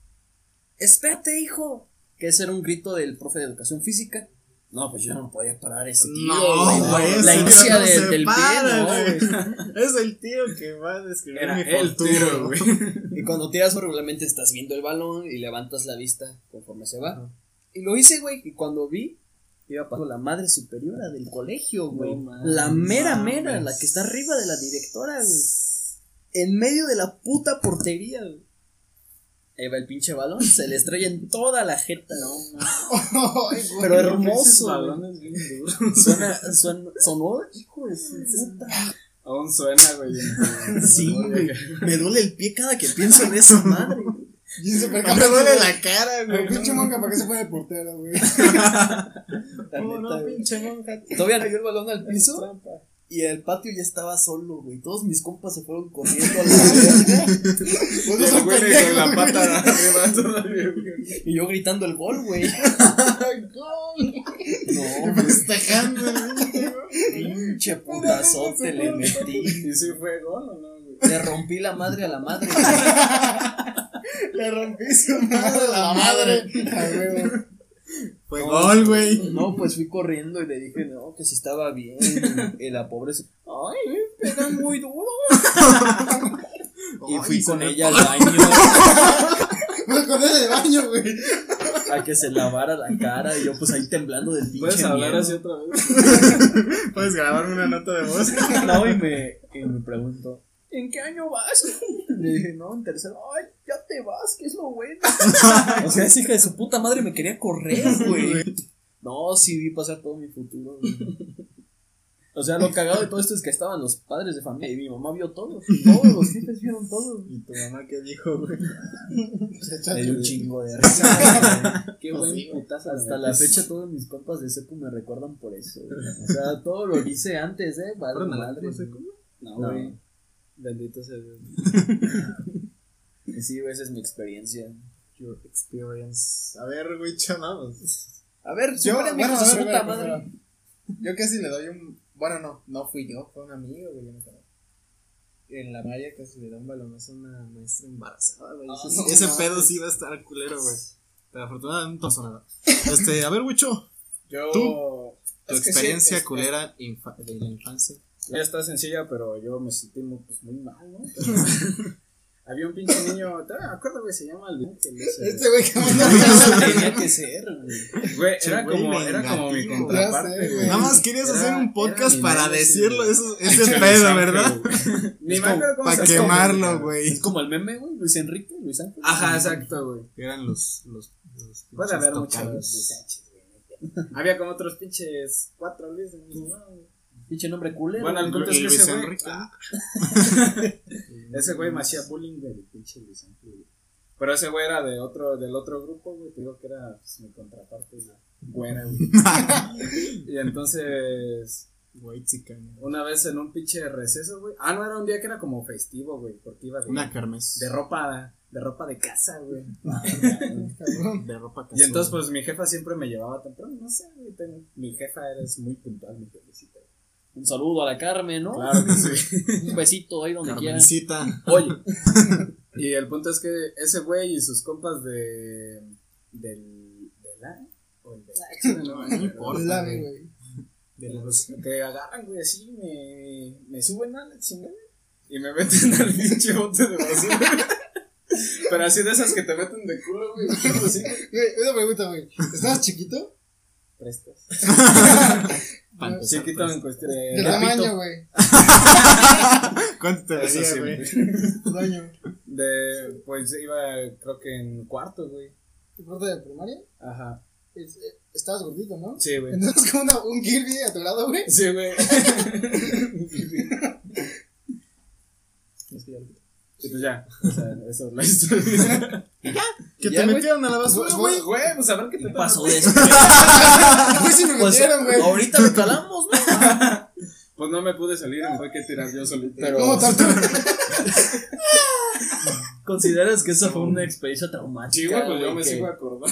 Espérate, hijo. Que ese era un grito del profe de educación física. No, pues yo no podía parar ese tiro, No, güey. La inicia no de- del para, pie, no. Es el tiro que va a describir Era mi el tiro, güey. Y cuando tiras regularmente estás viendo el balón y levantas la vista conforme se va. Y lo hice, güey, y cuando vi, iba pasando la madre superiora del colegio, güey. No la mera, mera, la que está arriba de la directora, güey. En medio de la puta portería, güey. Ahí va el pinche balón, se le estrella en toda la jeta. Ay, güey. Pero hermoso. balones bien duros. Suena, suena, sonó, hijo de su puta. Aún suena, güey. Sí, güey. Me duele el pie cada que pienso en esa madre. Y Me duele la cara, El güey. pinche monja, ¿para qué se pone portero, güey? La No, no, pinche monja. Todavía no cayó el balón al piso. Y el patio ya estaba solo, güey. Todos mis compas se fueron corriendo a la verga. No El son güey con la güey. pata arriba todavía, güey. Y yo gritando el gol, güey. No, Festejando, pinche putazote le metí. ¿Y si fue gol o no, güey? Le rompí la madre a la madre. Le rompí su madre a la madre. A huevo. Fue gol, güey. No, pues fui corriendo y le dije, no, que si estaba bien. Y la pobre se, ay, me pegan muy duro. Y fui con ella al baño Fue con él de baño, güey. a que se lavara la cara. Y yo, pues ahí temblando del pinche. ¿Puedes hablar miedo. así otra vez? Puedes grabarme una nota de voz. No, y me, y me preguntó, ¿en qué año vas? Le dije, no, en tercero. Ay, ya te vas, que es lo bueno. o sea, esa hija de su puta madre me quería correr, güey. No, sí vi pasar todo mi futuro, güey. O sea, lo cagado de todo esto es que estaban los padres de familia y mi mamá vio todo. Todos los jefes vieron todo. ¿Y tu mamá qué dijo, güey? Dio un chingo de risa. güey. Qué Pues buen putazo. Hasta la fecha todos mis compas de secu me recuerdan por eso. güey. O sea, todo lo hice antes, eh. Vale, ¿Fueron al madre, No. güey. Bendito sea Dios. Sí, güey, esa es mi experiencia. Your experience. A ver, güey, chavos. A ver, Yo, bueno, a ver, puta ver, madre. ver. Yo casi le doy un. Bueno, no, no fui yo, fue un amigo, güey. yo no creo. En la María casi le da un balonazo a una maestra embarazada, güey. Ah, Ese- no Ese mames. pedo sí iba a estar culero, güey. Pero afortunadamente no pasó nada. Este, a ver, Wicho, Yo. ¿Tú? tu sí, experiencia es- culera de la infancia. Ya está sencilla, pero yo me sentí muy, pues, muy mal, ¿no? Había un pinche niño, me acuerdo, güey, se llama ese, Este güey que Tenía que ser, güey. Era como, era como mi contraparte, güey. Nada más querías Era- hacer un podcast para decirlo, eso, ese Luis pedo, ¿verdad? güey. Ni Es me como acuerdo cómo para quemarlo, güey. Es como el meme, güey. Luis Enrique, Luis Ángel. Ajá, exacto, güey. Eran los, los, los Puede haber pinches muchos tocayos. Luis Sánchez, güey. Había como otros pinches cuatro Luis en mi ¿no? Güey. Pinche nombre culero. Bueno, el güey. punto es que Luis ese güey, Enrique. ah, ese güey me hacía bullying del pinche Luis güey. Pero ese güey era de otro, del otro grupo, güey. Te digo que era pues, mi contraparte, güey. Buena, güey. y entonces, White chicken. una vez en un pinche receso, güey. Ah, no, era un día que era como festivo, güey. Porque iba de, Una kermés. de ropa, de ropa de casa, güey. de ropa Y entonces, pues mi jefa siempre me llevaba temprano. No sé, güey. tengo- Mi jefa eres muy puntual, mi jefecita. Un saludo a la Carmen, ¿no? Claro que sí. Un besito ahí donde quiera. Carmencita. Oye, Y el punto es que ese güey y sus compas de. del. del A o el del No, no importa. El ave, güey. güey. De los- Que agarran, güey, así, me, me suben a la chingada y me meten al pinche bote de basura. Pero así de esas que te meten de culo, güey. Así, Güey, una pregunta, güey. ¿Estabas chiquito? Prestas. Chiquito pues. en cuestión ¿Qué de. tamaño, güey? ¿Cuánto te sí, güey? De, pues iba, creo que en cuarto, güey. ¿Tu corte de primaria? Ajá. Es- eh, Estabas gordito, ¿no? Sí, güey. Entonces, como una- un Kirby a tu lado, güey. Sí, güey. Y pues ya, o sea, esa es la historia. Que Ya, te güey. metieron a la basura, güey. Güey, pues a ver qué te ¿Qué pasó de eso? Güey, sí me Pues metieron, güey. ahorita lo calamos, ¿no? Pues no me pude salir me fue que tirar yo solito. Pero- ¿Cómo? ¿Consideras que esa fue una experiencia traumática? Sí, güey, pues yo me que, sigo acordando.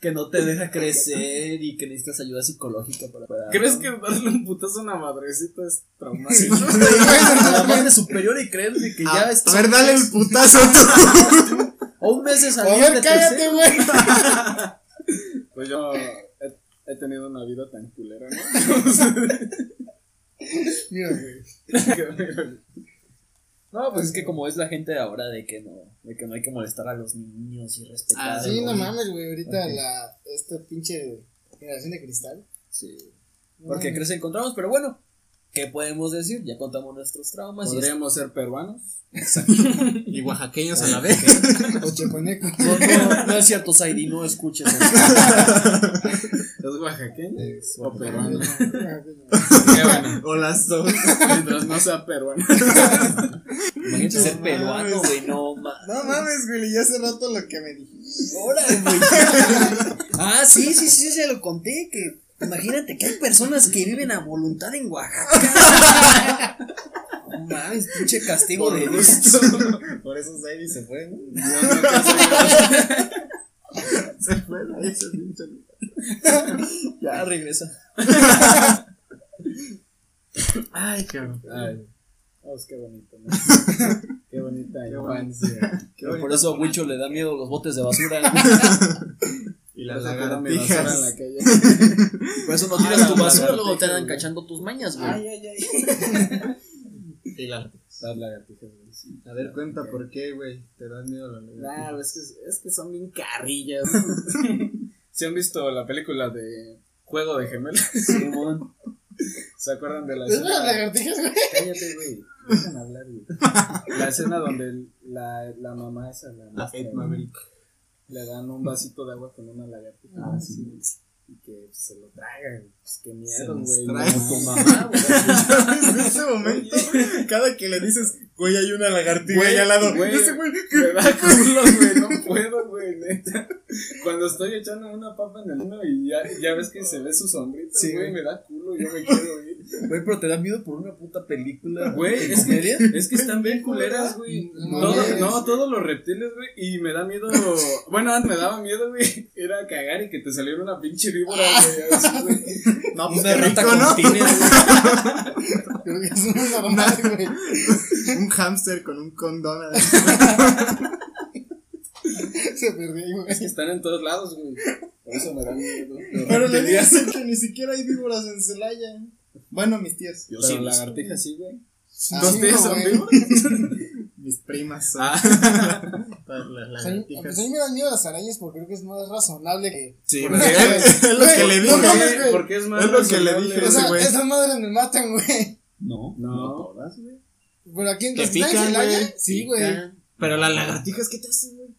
Que no te deja crecer y que necesitas ayuda psicológica para. para- ¿Crees que darle un putazo a una madrecita es traumático? a la parte superior y creer de que A, ya es. a ver, dale el putazo tú. O un mes de A ver, cállate, güey. Pues yo he, he tenido una vida tan culera, ¿no? Mira, güey. No, pues es que como es la gente ahora de que no, de que no hay que molestar a los niños y respetar. Ah, Sí, ¿no? mames, güey. Ahorita la. Esta pinche generación de cristal. Sí. No Porque mames. crees encontramos, pero bueno, ¿qué podemos decir? Ya contamos nuestros traumas y Podríamos ser peruanos. Y oaxaqueños a la vez. O cheponeco. No, no, no es cierto, Saidi, no escuches eso. ¿Es oaxaqueño? Es O peruano. O las dos. Mientras no sea peruano. Imagínate No ser peruano, mames. güey, no ma. No mames, güey, ya hace rato lo que me dijiste. Órale, güey. Ah, sí, sí, sí, se lo conté. Que imagínate que hay personas que viven a voluntad en Oaxaca. No mames, pinche castigo de Dios. Por eso se fue, ¿no? Dios nunca se- fue, se pinche. Ya regresa. Ay, cabrón. Ay, pues qué bonito, ¿no? Qué bonita infancia. Qué Por eso a Huicho le da miedo los botes de basura. Y las Vas a tirar mi basura en la lagartijas. calle. Por eso no Ah, tiras tu las basura, luego te lagartijas, andan cachando tus mañas, güey. Ay, ay, ay. Y las Las lagartijas, güey. sí. A ver, cuenta por qué, güey. Te dan miedo la lagartija. Nah, es que, es que son bien carrillas. ¿Se han visto la película de Juego de Gemelas? Simón. ¿Se acuerdan de la Es escena? las lagartijas, güey. Cállate, güey. Dejan hablar, güey. La escena donde la, la mamá esa, la, La Ed Maverick. Le dan un vasito de agua con una lagartija. Ah, sí. Y que se lo traga, güey. Pues qué miedo, güey. tu mamá, güey. en ese momento, cada que le dices, güey, hay una lagartija Güey, ahí al lado. güey, ese güey, Me da culo, güey, no puedo, güey, neta. Cuando estoy echando una papa en el vino y ya, ya ves que se ve su sombrita, Sí, güey, me da culo, yo me quiero ir. Güey, pero te da miedo por una puta película. Güey, ¿De es que, es que están bien culeras, güey. No Todo- no, todos los reptiles, güey, y me da miedo, bueno, me daba miedo, güey, ir a cagar y que te saliera una pinche víbora, güey, no, pues Una rata rico, con ¿no? tines. Creo que es una normal, güey. Un hámster con un condón. adentro. Se perdió, güey. Es que están en todos lados, güey. Por eso me da miedo. Pero le dicen que ni siquiera hay víboras en Celaya. Bueno, mis tías. Yo Pero sí, lagartijas sí, güey. ¿Dos tías son víboras? Mis primas son. Ah. Las lagartijas. pues a mí me dan miedo las arañas porque creo que es más razonable que. Sí, ¿Por güey. qué? Es es lo que le No dije. güey. Porque es más Es lo que le dije. O ese sea, güey. esas madres me matan, güey. No, No. no todas, güey. Pero aquí en Que ¿estás en pican, güey. Sí, güey. Pero las lagartijas, ¿qué te hacen, güey?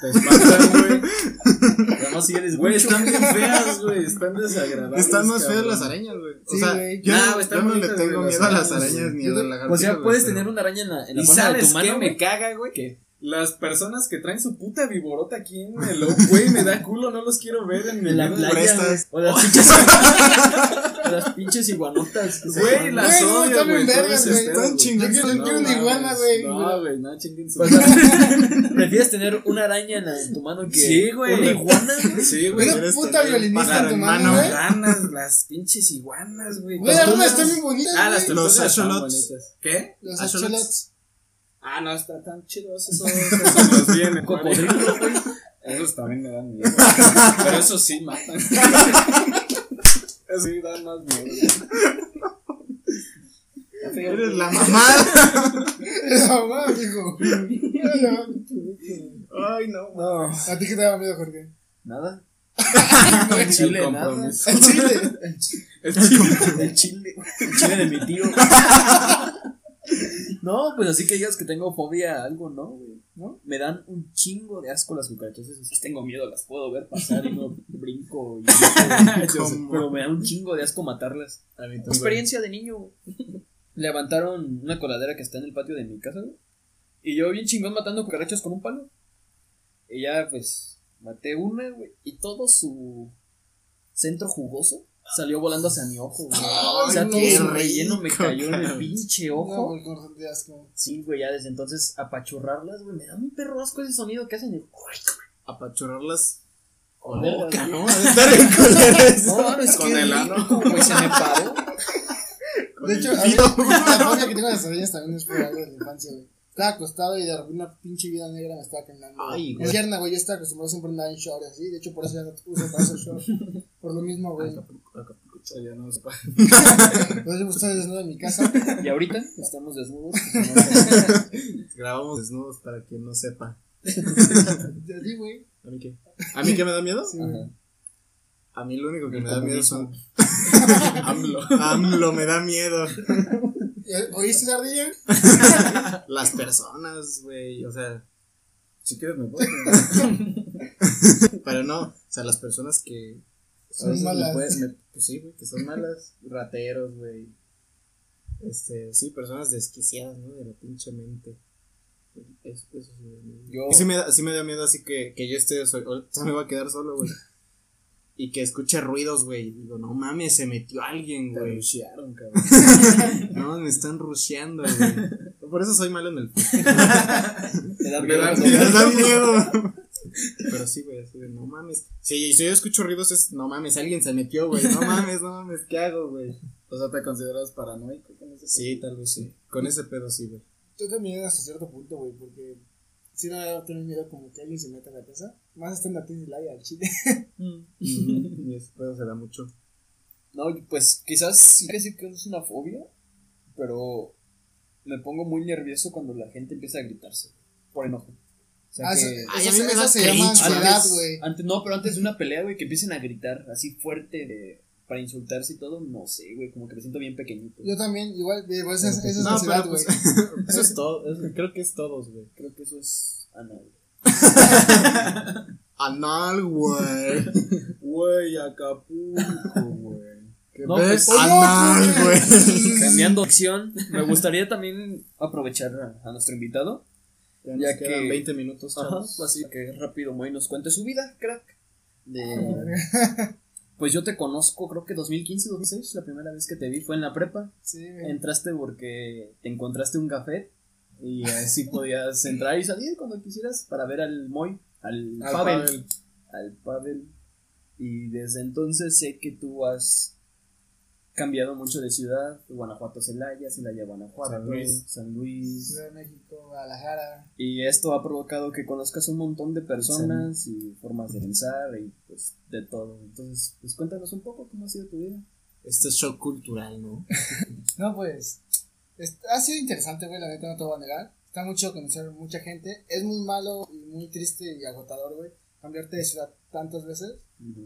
Te espantan, güey. Si eres Güey, están bien feas, güey. Están desagradables. Están más feas las arañas, güey. O Sí, sea, güey. yo, Nah, yo no le tengo miedo a las arañas. ni a las lagartijas. Ya güey, puedes tener una araña en la, en la ¿Y palma de sabes tu mano. qué me caga, güey? ¿Qué? Las personas que traen su puta viborota aquí en el güey, me da culo, no los quiero ver en mi En la playa. O las pinches. o las pinches iguanotas. Güey, las Güey, no, odio, están bien güey. Están güey. chingonas. Yo quiero- una iguana, güey. No, güey, no chinguen su sea, ¿Prefieres tener una araña en, tu mano que Sí, güey. una iguana? güey? Sí, güey. Una ¿Quieres puta violinista en tu mano, güey. Las ranas, las pinches iguanas, güey. Güey, ranas están bien bonitas, Ah, las. Los tortugas axolots. bonitas. ¿Qué? Los axolots. Ah, no, está tan chidos esos. Esos los vienen. Cocodrilo, güey. Esos también me dan miedo. Pero esos sí matan. Sí, dan más miedo. Eres la mamada. No, mames, hijo. Ay, no. No. ¿A ti qué te da miedo, Jorge? Nada. El El chile, nada. compromiso. El chile. El chile. El chile. El chile de mi tío. No, pues así que digas que tengo fobia a algo, ¿no, güey? ¿No? Me dan un chingo de asco las cucarachas. Esas sí tengo miedo, las puedo ver pasar y no brinco. Y pero me da un chingo de asco matarlas. A mí también. Experiencia de niño, güey. Levantaron una coladera que está en el patio de mi casa, güey. Y yo bien chingón matando cucarachas con un palo. Y ya, pues, maté una, güey. Y todo su centro jugoso salió volando hacia mi ojo, güey. o sea, no, todo su relleno me cayó en el pinche No, ojo. asco. Sí, güey, ya desde entonces apachurrarlas, güey. Me da un perro asco ese sonido que hacen. de- Apachurrarlas. Con Olerlas, boca, güey. ¿no? Estar en. No, no, es Con que el ano. güey, se me paró. De hecho, a mí, la fobia que tengo de las arañas también es por algo de la infancia, güey. Estaba acostado y de repente una pinche vida negra me estaba caminando. Ay, güey. Es yerna, güey. Yo estaba acostumbrado siempre a andar en short así. De hecho, por eso ya no uso para esos short. Por lo mismo, güey. Sea, ya no sepa. Por eso estoy desnudo en mi casa. Y ahorita estamos desnudos. Grabamos desnudos para quien no sepa. De ti, güey. ¿A mí qué? ¿A mí qué me da miedo? Sí. Ajá. A mí lo único que me da miedo son. AMLO. AMLO me da miedo. Eh, ¿Oíste ardilla? Las personas, güey. O sea, Si quieres me puedo. pero no. O sea, las personas que. Son malas. puede- me- pues sí, güey, que son malas. Rateros, güey. Este, sí, personas desquiciadas, ¿no? De la pinche mente. Eso, eso sí me da miedo. Yo, Y sí me, da, sí me da miedo así que, que yo esté, soy, ahorita me voy a quedar solo, güey. Y que escuche ruidos, güey. Digo, no mames, se metió alguien, Te güey. rushearon, cabrón. No, me están rusheando, güey. Por eso soy malo en el me da miedo da cuando- Me da miedo. Pero sí, güey, así de, no mames. Si, si yo escucho ruidos es, no mames, alguien se metió, güey. No mames, no mames, ¿qué hago, güey? O sea, ¿te consideras paranoico con eso? Sí, tal vez sí. Con ese pedo sí, güey. Yo también hasta cierto punto, güey, porque si no debo tener miedo como que alguien se meta en la casa. Más estando aquí en el aire al chile. Y ese pedo se da mucho. No, pues quizás sí que decir que es una fobia, pero me pongo muy nervioso cuando la gente empieza a gritarse por enojo. O sea Ah, que eso, Ay, eso- a mí me eso da se llama cringe, ansiedad, antes, güey. antes- no, pero antes de una pelea, güey, que empiecen a gritar así fuerte de, para insultarse y todo, no sé, güey, como que me siento bien pequeñito. Yo también, igual, eh, pues, esa, esa es No, ansiedad, güey. pues, eso es todo. eso- creo que es todos, güey. Creo que eso es anal. Anal, güey. Güey, Acapulco, güey. ¿Qué No, ¿Ves? pues, Anal, güey. Cambiando acción, me gustaría también aprovechar a, a nuestro invitado. Ya, Ya nos quedan que- 20 minutos, Ajá, así que rápido Moy nos cuente su vida, crack. De, pues yo te conozco, creo que 2015, 2006, la primera vez que te vi fue en la prepa. Sí. Entraste porque te encontraste un café y así podías entrar y salir cuando quisieras para ver al Moy, al, Al Pavel, Pavel. al Pavel. Y desde entonces sé que tú has cambiado mucho de ciudad, Guanajuato, Celaya, Celaya, Guanajuato, San Luis. San Luis. Ciudad de México, Guadalajara. Y esto ha provocado que conozcas un montón de personas y formas de pensar y pues de todo. Entonces, pues cuéntanos un poco cómo ha sido tu vida. Este es shock cultural, ¿no? No, pues, es- ha sido interesante, güey, la neta no te voy a negar. Está mucho conocer mucha gente. Es muy malo y muy triste y agotador, güey, cambiarte de ciudad tantas veces.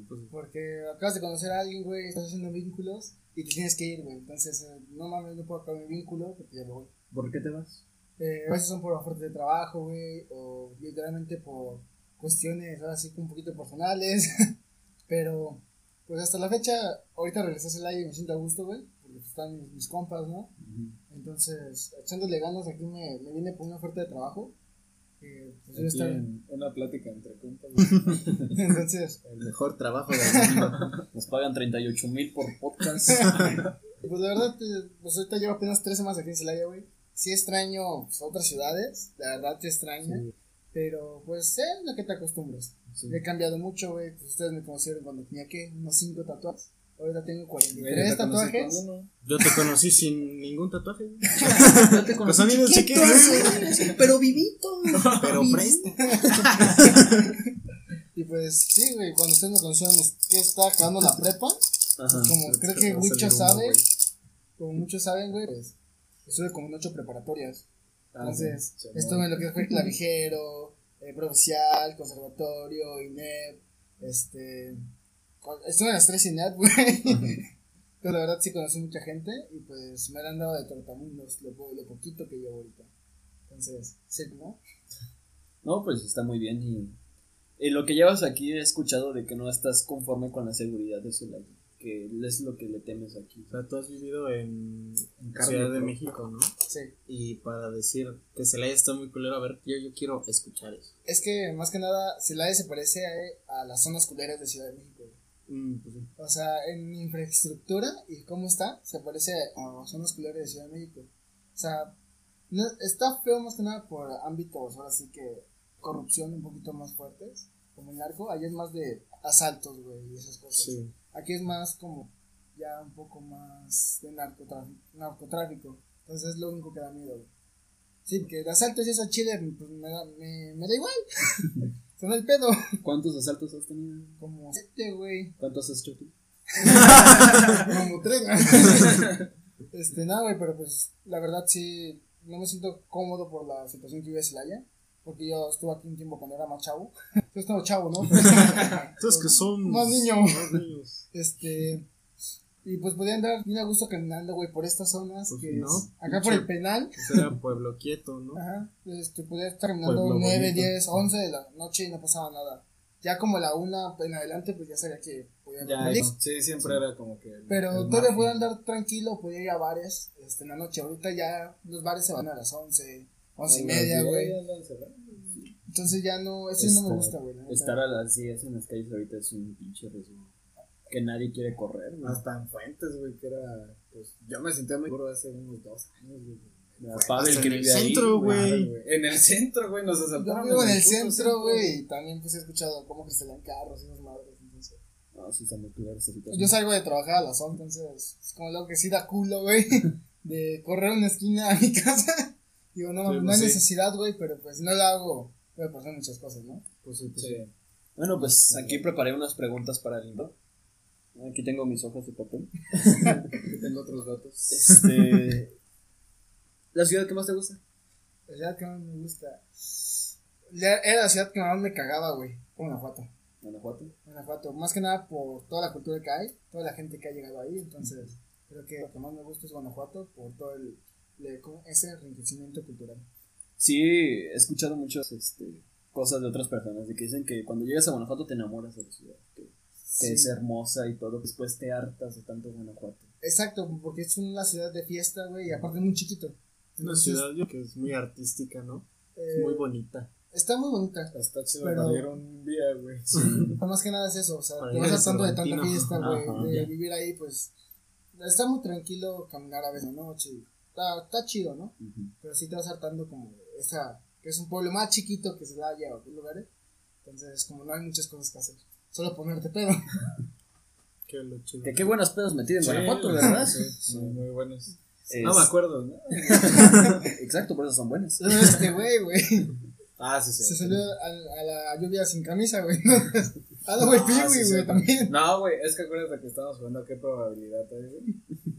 Pues, Porque acabas de conocer a alguien, güey, estás haciendo vínculos y te tienes que ir, güey. Entonces, eh, no mames, no puedo acabar mi vínculo porque ya me voy. ¿Por qué te vas? Eh, a veces son por ofertas de trabajo, güey, o literalmente por cuestiones ahora sí que un poquito personales. Pero, pues hasta la fecha, ahorita regresé a Celaya y me siento a gusto, güey, porque están mis, mis compas, ¿no? Entonces, echándole ganas, aquí me, me viene por una oferta de trabajo. Que, pues, yo en una plática entre compas. Entonces, el mejor trabajo del mundo. Nos pagan 38 mil por podcast. pues la verdad, pues ahorita llevo apenas tres semanas aquí en Celaya, güey. Sí extraño pues, otras ciudades, la verdad te extraña. Sí. Pero pues es lo que te acostumbras. Sí. He cambiado mucho, güey. Pues ustedes me conocieron cuando tenía que unos 5 tatuajes. Ahorita tengo Güey, 43 te conocí tatuajes. Yo te conocí sin ningún tatuaje. Yo te Pues niños chiquitos. pero vivito. Pero presta. Y pues pues sí, güey, cuando ustedes me conocieron, que estaba acabando la prepa, Ajá. como creo que muchos saben, como muchos saben, güey, pues estuve como en ocho preparatorias. Ah, Entonces, sí, estuve en lo que fue clavijero, eh, provincial, conservatorio, INEP, este. Cu- Estuve en las tres INEP, güey. Pero la verdad sí conocí mucha gente y pues me han dado de trotamundos lo, po- lo poquito que llevo ahorita. Entonces, sí, ¿no? No, pues está muy bien y, y lo que llevas aquí he escuchado de que no estás conforme con la seguridad de Celaya, que es lo que le temes aquí. O sea, tú has vivido en, en Ciudad de. México, ¿no? Sí. Y para decir que Celaya está muy culero, a ver, yo, yo quiero escuchar eso. Es que más que nada, Celaya se parece a, a las zonas culeras de Ciudad de México. Mm, pues sí. O sea, en infraestructura y cómo está, se parece a zonas culeras de Ciudad de México. O sea, no, está feo más que nada por ámbitos, ahora sí que corrupción un poquito más fuertes, como el narco. Allá es más de asaltos, güey, y esas cosas. Sí. Aquí es más como ya un poco más de narcotráfico. narcotráfico. Entonces es lo único que da miedo, güey. Sí, que de asaltos y eso chile, pues me da, me, me da igual. Son el pedo. ¿Cuántos asaltos has tenido? Como siete, güey. ¿Cuántos has hecho tú? Como tres. este, nada, güey, pero pues la verdad sí, no me siento cómodo por la situación que vive Celaya. Porque yo estuve aquí un tiempo cuando era más chavo. Yo estaba chavo, ¿no? Entonces que son Más niño. Más niños. Este. Y pues podía andar bien a gusto caminando, güey, por estas zonas. Pues que no, es acá por el penal. Pues era pueblo quieto, ¿no? Ajá. Este, podía estar caminando Pueblo 9, bonito. 10, 11 de la noche y no pasaba nada. Ya como la una en adelante, pues ya sabía que podía Ya, salir. sí, siempre era como que. el- Pero el todavía podía andar tranquilo, podía ir a bares este, en la noche. Ahorita ya los bares se van a las 11, 11 y media, güey. Entonces ya no, eso no me Estar- gusta, güey. Estar a las 10 en las calles ahorita es un pinche riesgo que nadie quiere correr. güey. Hasta en Fuentes, güey, que era. Pues yo me sentía muy seguro hace unos dos años, güey. La Pavel que en el centro, güey. En el centro, güey, nos Yo asaltaron. vivo en el centro, güey, y también pues he escuchado cómo que se dan carros y esas madres. Entonces. No, sí está muy claro situación. Yo salgo de trabajar a las 11, entonces es como lo que sí da culo, güey, de correr una esquina a mi casa. Digo, no, Sí, no pues hay sí. necesidad, güey, pero pues no lo hago. Puede pasar muchas cosas, ¿no? Pues sí, pues Sí. sí. Bueno, pues aquí preparé unas preguntas para el libro. Aquí tengo mis hojas de papel. Aquí tengo otros datos. Este. ¿La ciudad que más te gusta? La ciudad que más me gusta. Era la ciudad que más me cagaba, güey. Guanajuato. Guanajuato. Guanajuato. Más que nada por toda la cultura que hay, toda la gente que ha llegado ahí. Entonces, creo que lo que más me gusta es Guanajuato por todo el, ese enriquecimiento cultural. Sí, he escuchado muchas este, cosas de otras personas de que dicen que cuando llegas a Guanajuato te enamoras de la ciudad. Que, que Sí. es hermosa y todo. Después te hartas de tanto Guanajuato. Exacto, porque es una ciudad de fiesta, güey, y aparte es muy chiquito. Es una Entonces, ciudad yo que es muy artística, ¿no? eh, muy bonita. Está muy bonita. Está chido Pero- un día, güey. Más que nada es eso, o sea, Para te vas hartando de tanta fiesta, güey, Ajá, de ya. vivir ahí, pues, está muy tranquilo caminar a veces la noche, está, está chido, ¿no? Pero sí te vas hartando como de esa, que es un pueblo más chiquito que se da allá a otros lugares, entonces como no hay muchas cosas que hacer, solo ponerte pedo. Qué lo chido. Que qué buenas pedas metí en Guanajuato, ¿verdad? Sí, sí, muy buenos. Es- No me acuerdo, ¿no? Exacto, por eso son buenas. este güey, güey, Ah, sí, sí. se salió a, a la lluvia sin camisa, güey, ah, no, güey, Ah, piwi, sí, güey, también. No, güey, es que acuérdate que estábamos jugando a qué probabilidad hay, güey.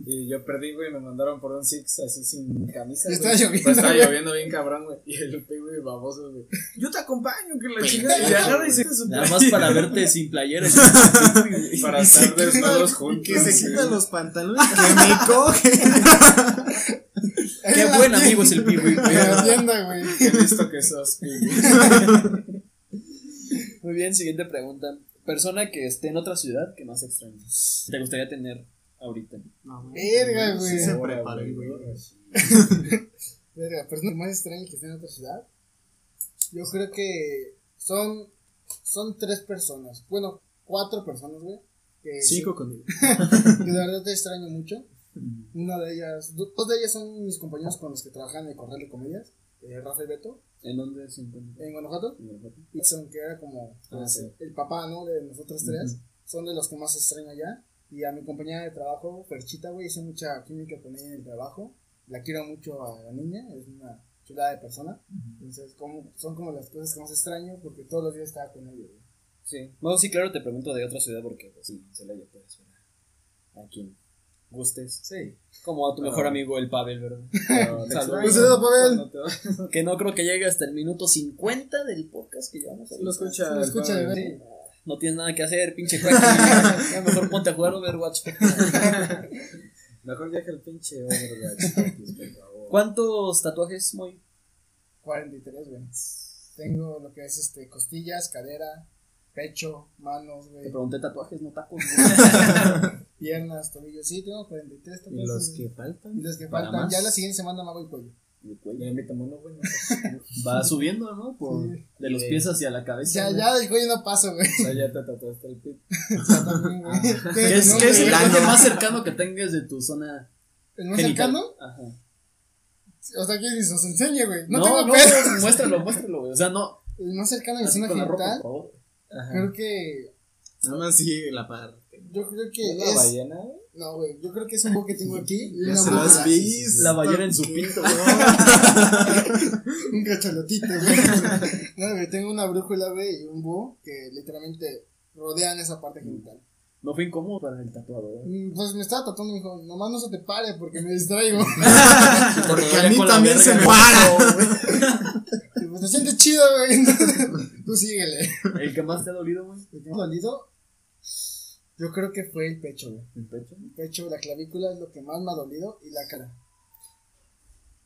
Y yo perdí, güey, me mandaron por un Six así sin camisa. Güey. estaba lloviendo, Pues estaba güey. lloviendo bien cabrón, güey. Y el güey, baboso, güey. Yo te acompaño, que la chingada. Y agarra y se su Nada más para verte sin playera. Para Y se estar desnudos juntos. Que se quitan los pantalones, que me coge. Qué buen amigo es el Piwi. En la tienda, güey. Qué listo que sos, pi, güey. Muy bien, siguiente pregunta. Persona que esté en otra ciudad que más extrañas. ¿Te gustaría tener ahorita? No, Verga, güey. Sí se prepara güey. Verga, persona más extraña que esté en otra ciudad. Yo creo que son, son tres personas. Bueno, cuatro personas, güey. Que, Cinco conmigo. que de verdad te extraño mucho. Una de ellas, do- dos de ellas son mis compañeros con los que trabajan en el Corral de Comedias. Eh, Rafa y Beto, ¿En dónde se encuentra? en Guanajuato. ¿En Guanajuato? Y son que era como Ah, pues, sí. el papá, ¿no? De nosotros tres. Son de los que más extraño allá. Y a mi compañera de trabajo, Perchita, güey, hice mucha química con ella en el trabajo. La quiero mucho a la niña, es una chulada de persona. Entonces, como, son como las cosas que más extraño porque todos los días estaba con ella, güey. Sí. No, sí, claro, te pregunto de otra ciudad porque, pues, sí, Celaya puedes ver a- a quien gustes. Sí. Como a tu mejor amigo, el Pavel, ¿verdad? Pero te Saludos. Un saludo, Pavel. te- Que no creo que llegue hasta el minuto 50 del podcast que llevamos. Lo escucha. Lo escucha de ver. No tienes nada que hacer, pinche. Ya mejor ponte a jugar Overwatch. Mejor deja el pinche Overwatch, Patis, por favor. ¿Cuántos tatuajes, muy? 43, güey. Tengo lo que es este costillas, cadera, pecho, manos, Te güey, pregunté tatuajes, no tacos. güey. Piernas, tobillos. Sí, tengo 43 Y los güey. que faltan. Y los que faltan. más. Ya la siguiente semana me hago el cuello. El cuello. Ya invítame uno, güey. Va subiendo, ¿no? Por, Sí. De los pies hacia la cabeza. Ya, ¿no? ya del cuello no paso, güey. O sea, ya te tatuaste el pit. Ya también, güey. ¿Qué es, No, qué es el güey. tatuaje más cercano que tengas de tu zona ¿El más genital? cercano? Ajá. O sea, que se os enseñe, güey. No, No, tengo no, pedo. muéstralo, muéstralo, güey. O sea, no. El más cercano a mi zona genital, favor. Ajá. creo que. Nada más sigue la parte. Yo creo que ¿Es la es. ballena? No, güey. Yo creo que es un bo que tengo aquí. Y Ya una se lo has visto. La ballena en su pinto, güey. Un cachalotito, güey. No, güey. Tengo una brújula, güey, y un búho que literalmente rodean esa parte genital. No fue incómodo para el tatuador. Mm, Pues me estaba tratando y me dijo, nomás no se te pare porque me distraigo. Porque a mí también se me para. Y pues se siente chido, güey. Tú síguele. El que más te ha dolido, güey. ¿Me ha dolido? Yo creo que fue el pecho, güey. El pecho. El pecho, la clavícula es lo que más me ha dolido y la cara.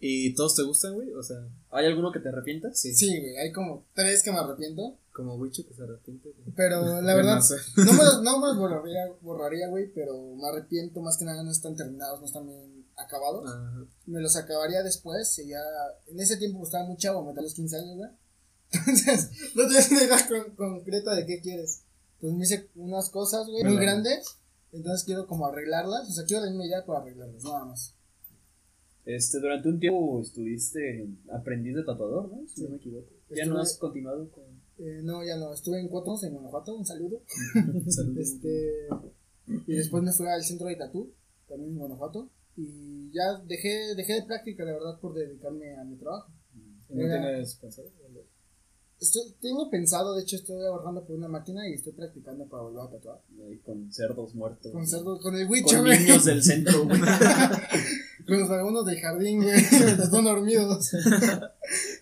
¿Y todos te gustan, güey? O sea, ¿Hay alguno que te arrepientas? sí. Sí, güey, hay como tres que me arrepiento. Como Wicho que se arrepiente. güey. Pero la verdad, no me, los- no me los borraría, borraría, güey, pero me arrepiento más que nada, no están terminados, no están bien acabados. Ajá. Me los acabaría después, y ya, en ese tiempo estaba muy chavo, me a los 15 años, güey. Entonces, no tienes una idea con- concreta de qué quieres. Entonces me hice unas cosas, güey, muy grandes, entonces quiero como arreglarlas, o sea, quiero misma idea para arreglarlas, nada más. Este, durante un tiempo estuviste en aprendiz de tatuador, ¿no? Si no me equivoco. ¿Ya no has continuado con...? Eh, no, ya no, estuve en Cuatro, en Guanajuato, un saludo. Saludos. Este, y después me fui al centro de tatú, también en Guanajuato. Y ya dejé, dejé de práctica, la verdad, por dedicarme a mi trabajo. ¿No Era- tienes pensado? Estoy, tengo pensado, de hecho, estoy trabajando por una máquina y estoy practicando para volver a tatuar. con cerdos muertos. Con güey. cerdo, con el huicho, Con güey. niños del centro, güey. Con los vagabundos del jardín, güey. Están dormidos.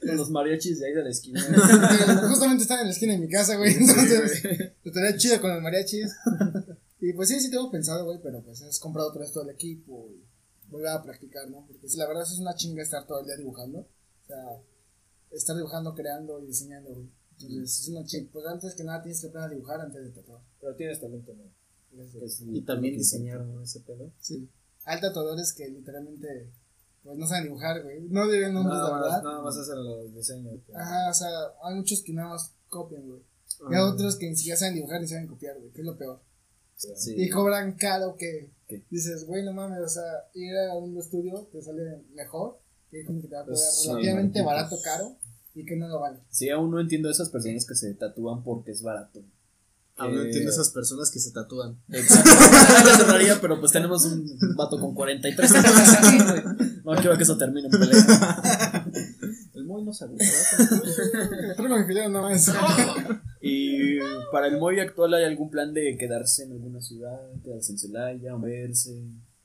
con los mariachis de ahí de la esquina. Justamente están en la esquina de mi casa, güey. Entonces, estaría chido con los mariachis. Y pues sí, sí tengo pensado, güey, pero pues has comprado otra vez todo el equipo y volver a practicar, ¿no? Porque sí, la verdad es una chinga estar todo el día dibujando. O sea, estar dibujando, creando y diseñando, güey. Entonces es una chinga. Pues antes que nada tienes que aprender a dibujar antes de tatuar. Pero tienes talento, ¿no? Y también diseñar, ¿no? Ese pedo. Sí. Hay tatuadores que literalmente, pues no saben dibujar, güey. No deben nombres, Nada la verdad. nada más hacen los diseños. güey. Ajá, o sea, hay muchos que nada más copian, güey. Y hay otros que ni siquiera saben dibujar ni saben copiar, güey, que es lo peor. Sí. Y cobran caro que ¿Qué? dices, güey, no mames, o sea, ir a un estudio te sale mejor, que como que te va a cobrar Pues, relativamente barato, caro, y que no lo vale. Sí, aún no entiendo a esas personas que se tatúan porque es barato. Aún no Eh, entiendo esas personas que se tatúan. Exacto. Cerraría, pero pues tenemos un vato con 43 años aquí, güey. No quiero que eso termine en pelea. El Moy no sabe. ¿verdad? Traigo mi filero nomás. Y para el Moy actual, ¿hay algún plan de quedarse en alguna ciudad? ¿Quedarse en Celaya? ¿Moverse?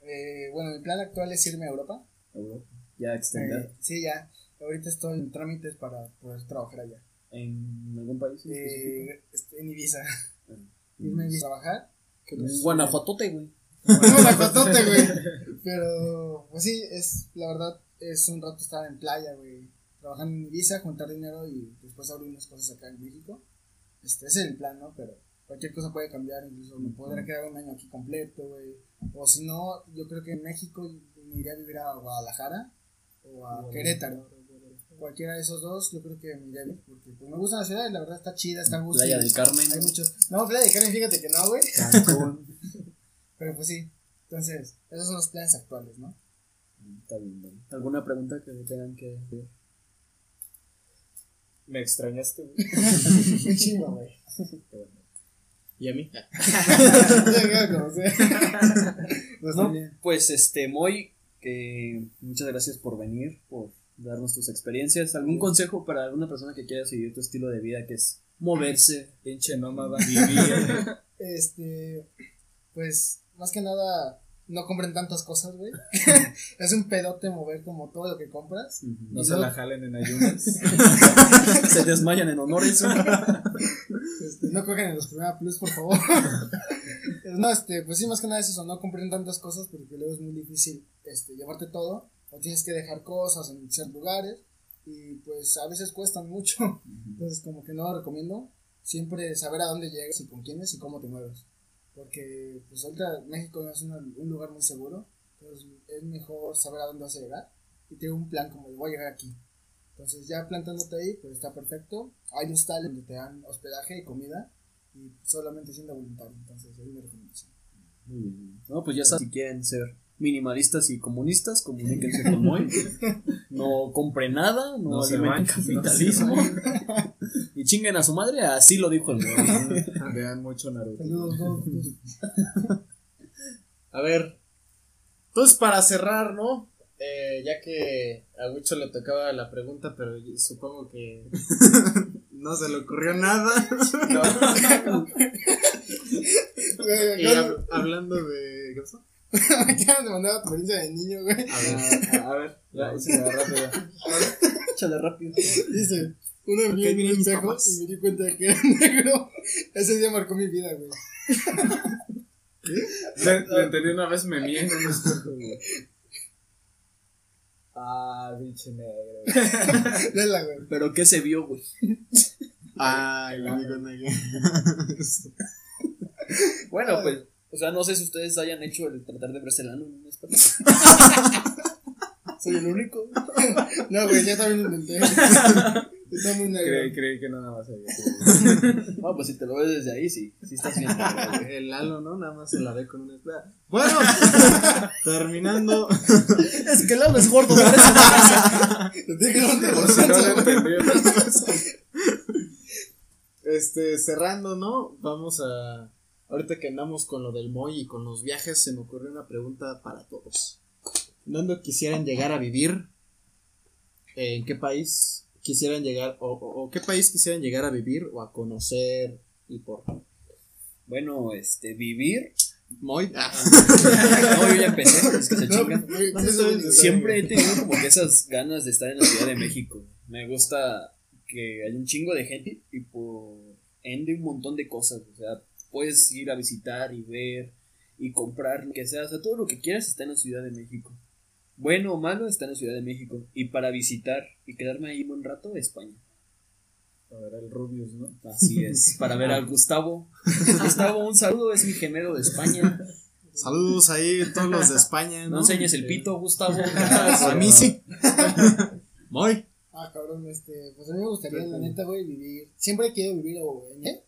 eh, bueno, mi plan actual es irme a Europa. Europa? ¿Ya extender? Eh, sí, ya. Ahorita estoy en trámites para poder trabajar allá. ¿En algún país? en? Eh, este, en Ibiza. Mm. Irme a Ibiza a trabajar. Pues, Guanajuatote, güey. No, Guanajuatote, güey. Pero, pues sí, es, la verdad, es un rato estar en playa, güey. Trabajando en Ibiza, juntar dinero y después abrir unas cosas acá en México. Este, ese es el plan, ¿no? Pero cualquier cosa puede cambiar, incluso me podré quedar un año aquí completo, güey. O si no, yo creo que en México me iría a vivir a Guadalajara o a Querétaro. Cualquiera de esos dos, yo creo que me vivir, porque pues, me gusta la ciudad y la verdad está chida, está a gusto. Playa del Carmen. Hay muchos. No, Playa del Carmen, fíjate que no, güey. Cancún. Pero pues sí. Entonces, esos son los planes actuales, ¿no? Está bien, güey. ¿Alguna pregunta que tengan que? Me extrañaste, güey. Chingo, güey. ¿Y a mí? Pues No, bien. pues este, Moy, que muchas gracias por venir, por darnos tus experiencias. ¿Algún consejo para alguna persona que quiera seguir tu estilo de vida que es moverse. Pinche nómada. Vivir. Este, pues, más que nada, no compren tantas cosas, güey. es un pedote mover como todo lo que compras. No se luego- la jalen en ayunas. Se desmayan en honores. Este, no cogen en los Primera Plus, por favor. No, este, pues sí, más que nada es eso, no compren tantas cosas porque luego es muy difícil este, llevarte todo. O tienes que dejar cosas en ciertos lugares y pues a veces cuestan mucho. Entonces, como que no lo recomiendo. Siempre saber a dónde llegas y con quiénes y cómo te mueves. Porque, pues ahorita México no es una- un lugar muy seguro. Entonces, es mejor saber a dónde vas a llegar y tener un plan como de voy a llegar aquí. Entonces ya plantándote ahí, pues está perfecto. Hay hostales donde te dan hospedaje y comida y solamente siendo voluntario. Entonces es mi recomendación. No, pues ya saben, si quieren ser minimalistas y comunistas, comuníquense con Moy. No compren nada, no, No se capitalismo. y chinguen a su madre, así lo dijo el güey. Vean mucho Naruto. A ver. Entonces, para cerrar, ¿no? Eh, ya que a Wicho le tocaba la pregunta, pero supongo que no se le ocurrió nada. Güey, y acabas- hab- hablando de. ¿Qué pasó? acabas de mandar a tu herencia de niño, güey. A ver. A, ver, ya, échale rápido. Échale rápido. Dice, una vez vi qué en vienen un mis papás? y me di cuenta de que era negro. Ese día marcó mi vida, güey. Le, le entendí una vez me mié en un espejo, güey. Ah, pinche negro. Lela, güey. Pero ¿qué se vio, güey? Ay, lo digo negro. Bueno, pues, o sea, no sé si ustedes hayan hecho el tratar de verse el ano en un espejo. Soy el único. No, güey, ya también lo intenté. Está muy negro. Creí, creí que nada más había. No, pues si te lo ves desde ahí, sí. Sí estás bien. güey. El halo, ¿no? Nada más se la ve con una espada. Bueno, terminando. Es que el ano es gordo, parece. Te dije que no te Por si no lo güey. entendieron. Este, cerrando, ¿no? Vamos a. Ahorita que andamos con lo del Moy y con los viajes, se me ocurrió una pregunta para todos. ¿Dónde quisieran llegar a vivir? ¿En qué país quisieran llegar? O, o- o qué país quisieran llegar a vivir o a conocer? ¿Y por qué? Bueno, este, vivir. Moy. Ah, No, yo ya empecé, es que se No, No, no, Siempre he tenido como que esas ganas de estar en la Ciudad de México. Me gusta que hay un chingo de gente y por ende un montón de cosas. O sea, puedes ir a visitar y ver y comprar lo que sea. O sea, todo lo que quieras está en la Ciudad de México. Bueno o malo está en la Ciudad de México. Y para visitar y quedarme ahí un buen rato, España. A ver, el Rubius, ¿no? Así es. Para ver a Gustavo. Gustavo, un saludo, es mi gemelo de España. Saludos ahí, todos los de España. No enseñes el pito, Gustavo. A mí sí. Moy. Ah, cabrón, este, pues a mí me gustaría, la neta, güey, vivir. Siempre quiero vivir o en, ¿eh?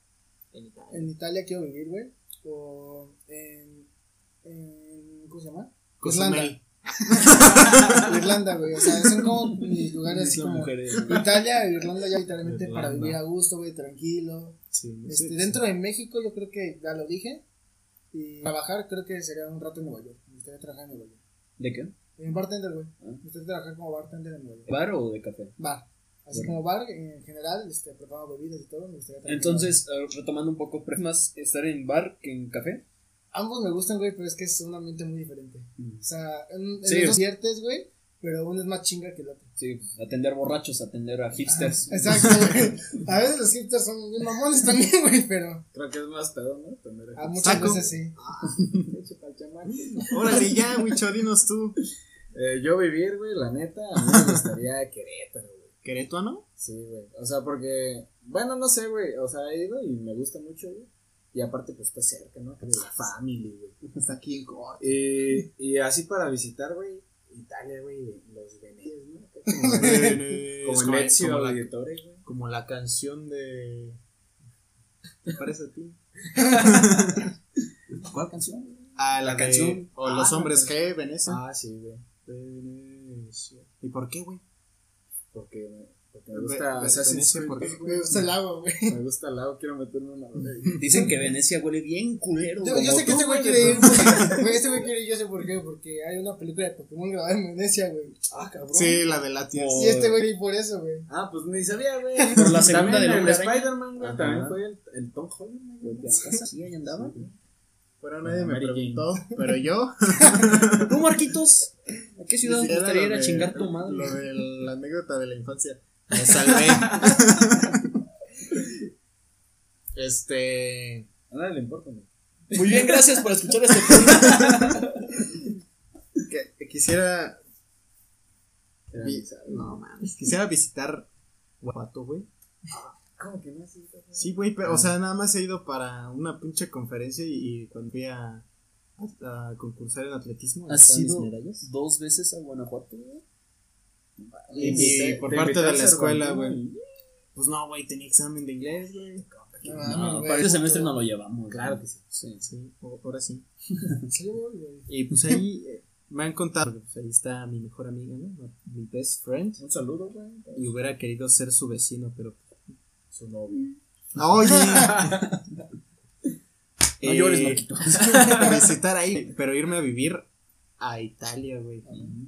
en Italia quiero vivir, güey. O en, en, ¿cómo se llama? Cozumel. Irlanda, güey. O sea, son como mis lugares así como mujeres. Italia, Irlanda ya literalmente para Irlanda. vivir a gusto, güey, tranquilo. Sí, Este, sí, dentro de México yo creo que ya lo dije. Y trabajar creo que sería un rato en Nueva York. Me gustaría trabajar en Nueva York. ¿De qué? En bartender, güey. Ah. Me gustaría trabajar como bartender en Nueva York. ¿Bar o de café? Bar. Así Bueno. como bar en general, este, preparando bebidas y todo. Me gustaría Entonces, retomando un poco, ¿prefieres más estar en bar que en café? Ambos me gustan, güey, pero es que es un ambiente muy diferente. O sea, en, en Sí, los diviertes, güey, pero uno es más chinga que el otro. Sí, atender borrachos, atender a hipsters. Exacto, güey. A veces los hipsters son bien mamones también, güey, pero Creo que es más pedo, ¿no? Tener a a muchas Saco. veces sí. Chamaco. Órale, ya, Wicho, dinos tú. Eh, yo vivir, güey, la neta, a mí me gustaría Querétaro, güey. ¿Querétaro? Sí, güey. O sea, porque, bueno, no sé, güey. O sea, he ido y me gusta mucho, güey. Y aparte, pues está cerca, ¿no? Que de la family, güey. Está aquí en corte. Y, y así para visitar, güey, Italia, güey, los Venecios, ¿no? Como, como el Ezio como, la, Auditore, güey. como la canción de. ¿Te parece a ti? ¿Cuál canción? Ah, la, La de- canción. O Los Ah, Hombres la G, Venecia. Ah, sí, güey. Venecia. ¿Y por qué, güey? Porque Porque me gusta Ve- Assassin's Venecia, Creed. ¿por qué? Me gusta el agua, güey. Me gusta el agua, quiero meterme una Dicen que Venecia huele bien culero. Yo, yo sé que este güey güey. quiere ir, porque- güey, este güey quiere ir, yo sé por qué, porque hay una película de Pokémon grabada en Venecia, güey. Ah, cabrón. Sí, la de Latias. Y este güey ir por eso, güey. Ah, pues ni sabía, güey. Por la segunda el Araña. Spider-Man, güey. También fue el, el Tom Holland, güey. Sí, ahí andaba. Pero nadie me preguntó. Pero yo. ¿Tú, Marquitos? ¿A qué ciudad te gustaría ir a de- chingar tu madre? Lo de la anécdota de la infancia. Me salvé. este. A nadie le importa, güey. Muy bien, gracias por escuchar este que- quisiera. no mames. Quisiera visitar Guanajuato, güey. ¿Cómo que no? Sí, Sí, güey, pero, o sea, nada más he ido para una pinche conferencia y, y cuando fui a, a, a concursar en atletismo. ¿Has ido medallas. dos veces a Guanajuato, güey? Y, y Te- por te parte de la escuela, güey. Pues no, güey, tenía examen de inglés, güey. No, No, para este semestre no lo llevamos. Claro que sí. Sí. Sí, o- ahora sí. Y pues ahí eh, me han contado, pues ahí está mi mejor amiga, ¿no? Mi best friend. Un saludo, güey. Y hubiera querido ser su vecino, pero. Su novio. ¡Oye! No llores, Eh, Marquito. Visitar ahí, pero irme a vivir a Italia, güey.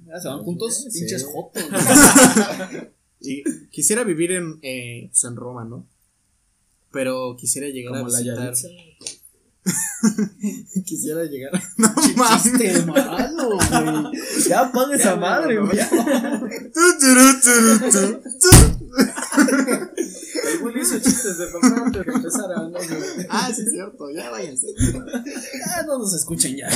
Ya se van juntos, Sí. pinches jotos. güey. Y quisiera vivir en, eh, pues en Roma, ¿no? Pero quisiera llegar Como a la visitar. Yalitza. quisiera llegar. No mames. Chiste malo, güey. Ya apaga esa madre, güey. Willy hizo chistes de papá antes de que empezara, ¿no? güey? ah, sí, es cierto, ya váyanse. Ah, no nos escuchen ya.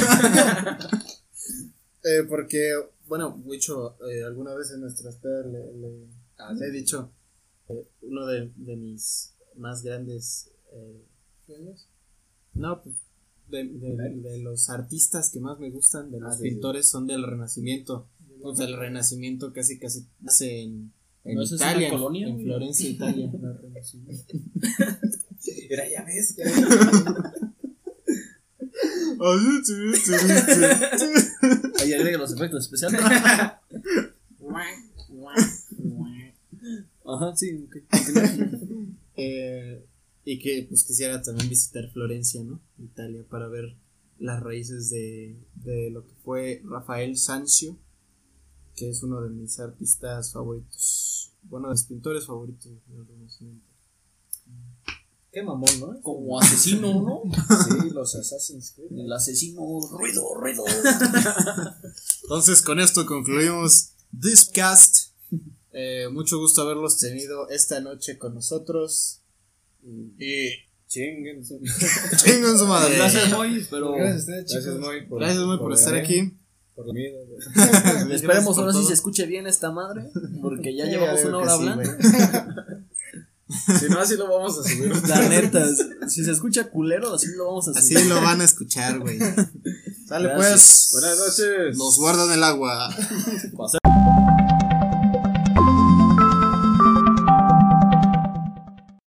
Eh, porque, bueno, Wicho, eh, alguna vez en nuestras pedas le, le, Ah, le he dicho, eh, uno de, de mis más grandes, eh, no, pues, de, de- de los artistas que más me gustan, de los Ah, sí, pintores, son del Renacimiento. Pues el Renacimiento casi, casi nace en, en ¿No eso es Italia, colonia, en? Florencia, Italia. Era, ya ves, Ahí agrega los efectos especiales. Ajá, sí, ok. Eh, y que pues quisiera también visitar Florencia, ¿no? Italia, para ver las raíces de, de lo que fue Rafael Sanzio, que es uno de mis artistas favoritos, bueno, de mis pintores favoritos del Renacimiento. Qué mamón, ¿no? Como asesino, ¿no? Sí, los Assassin's Creed. El asesino, ruido, ruido. Entonces con esto concluimos this cast. Eh, mucho gusto haberlos tenido esta noche con nosotros. Y Chinguen. su- madre. Gracias, Moy. Espero. Gracias a ustedes, chicos. Gracias, Moy. por- Gracias muy por estar aquí. Por la güey. Esperemos ahora sí todo. se escuche bien esta madre. Porque ya Sí, llevamos una hora sí, hablando. Si no, así lo vamos a subir. La neta, si se escucha culero, así lo vamos a Así subir. lo van a escuchar, güey. Sale Gracias. pues. Buenas noches. Nos guardan el agua. Pasa-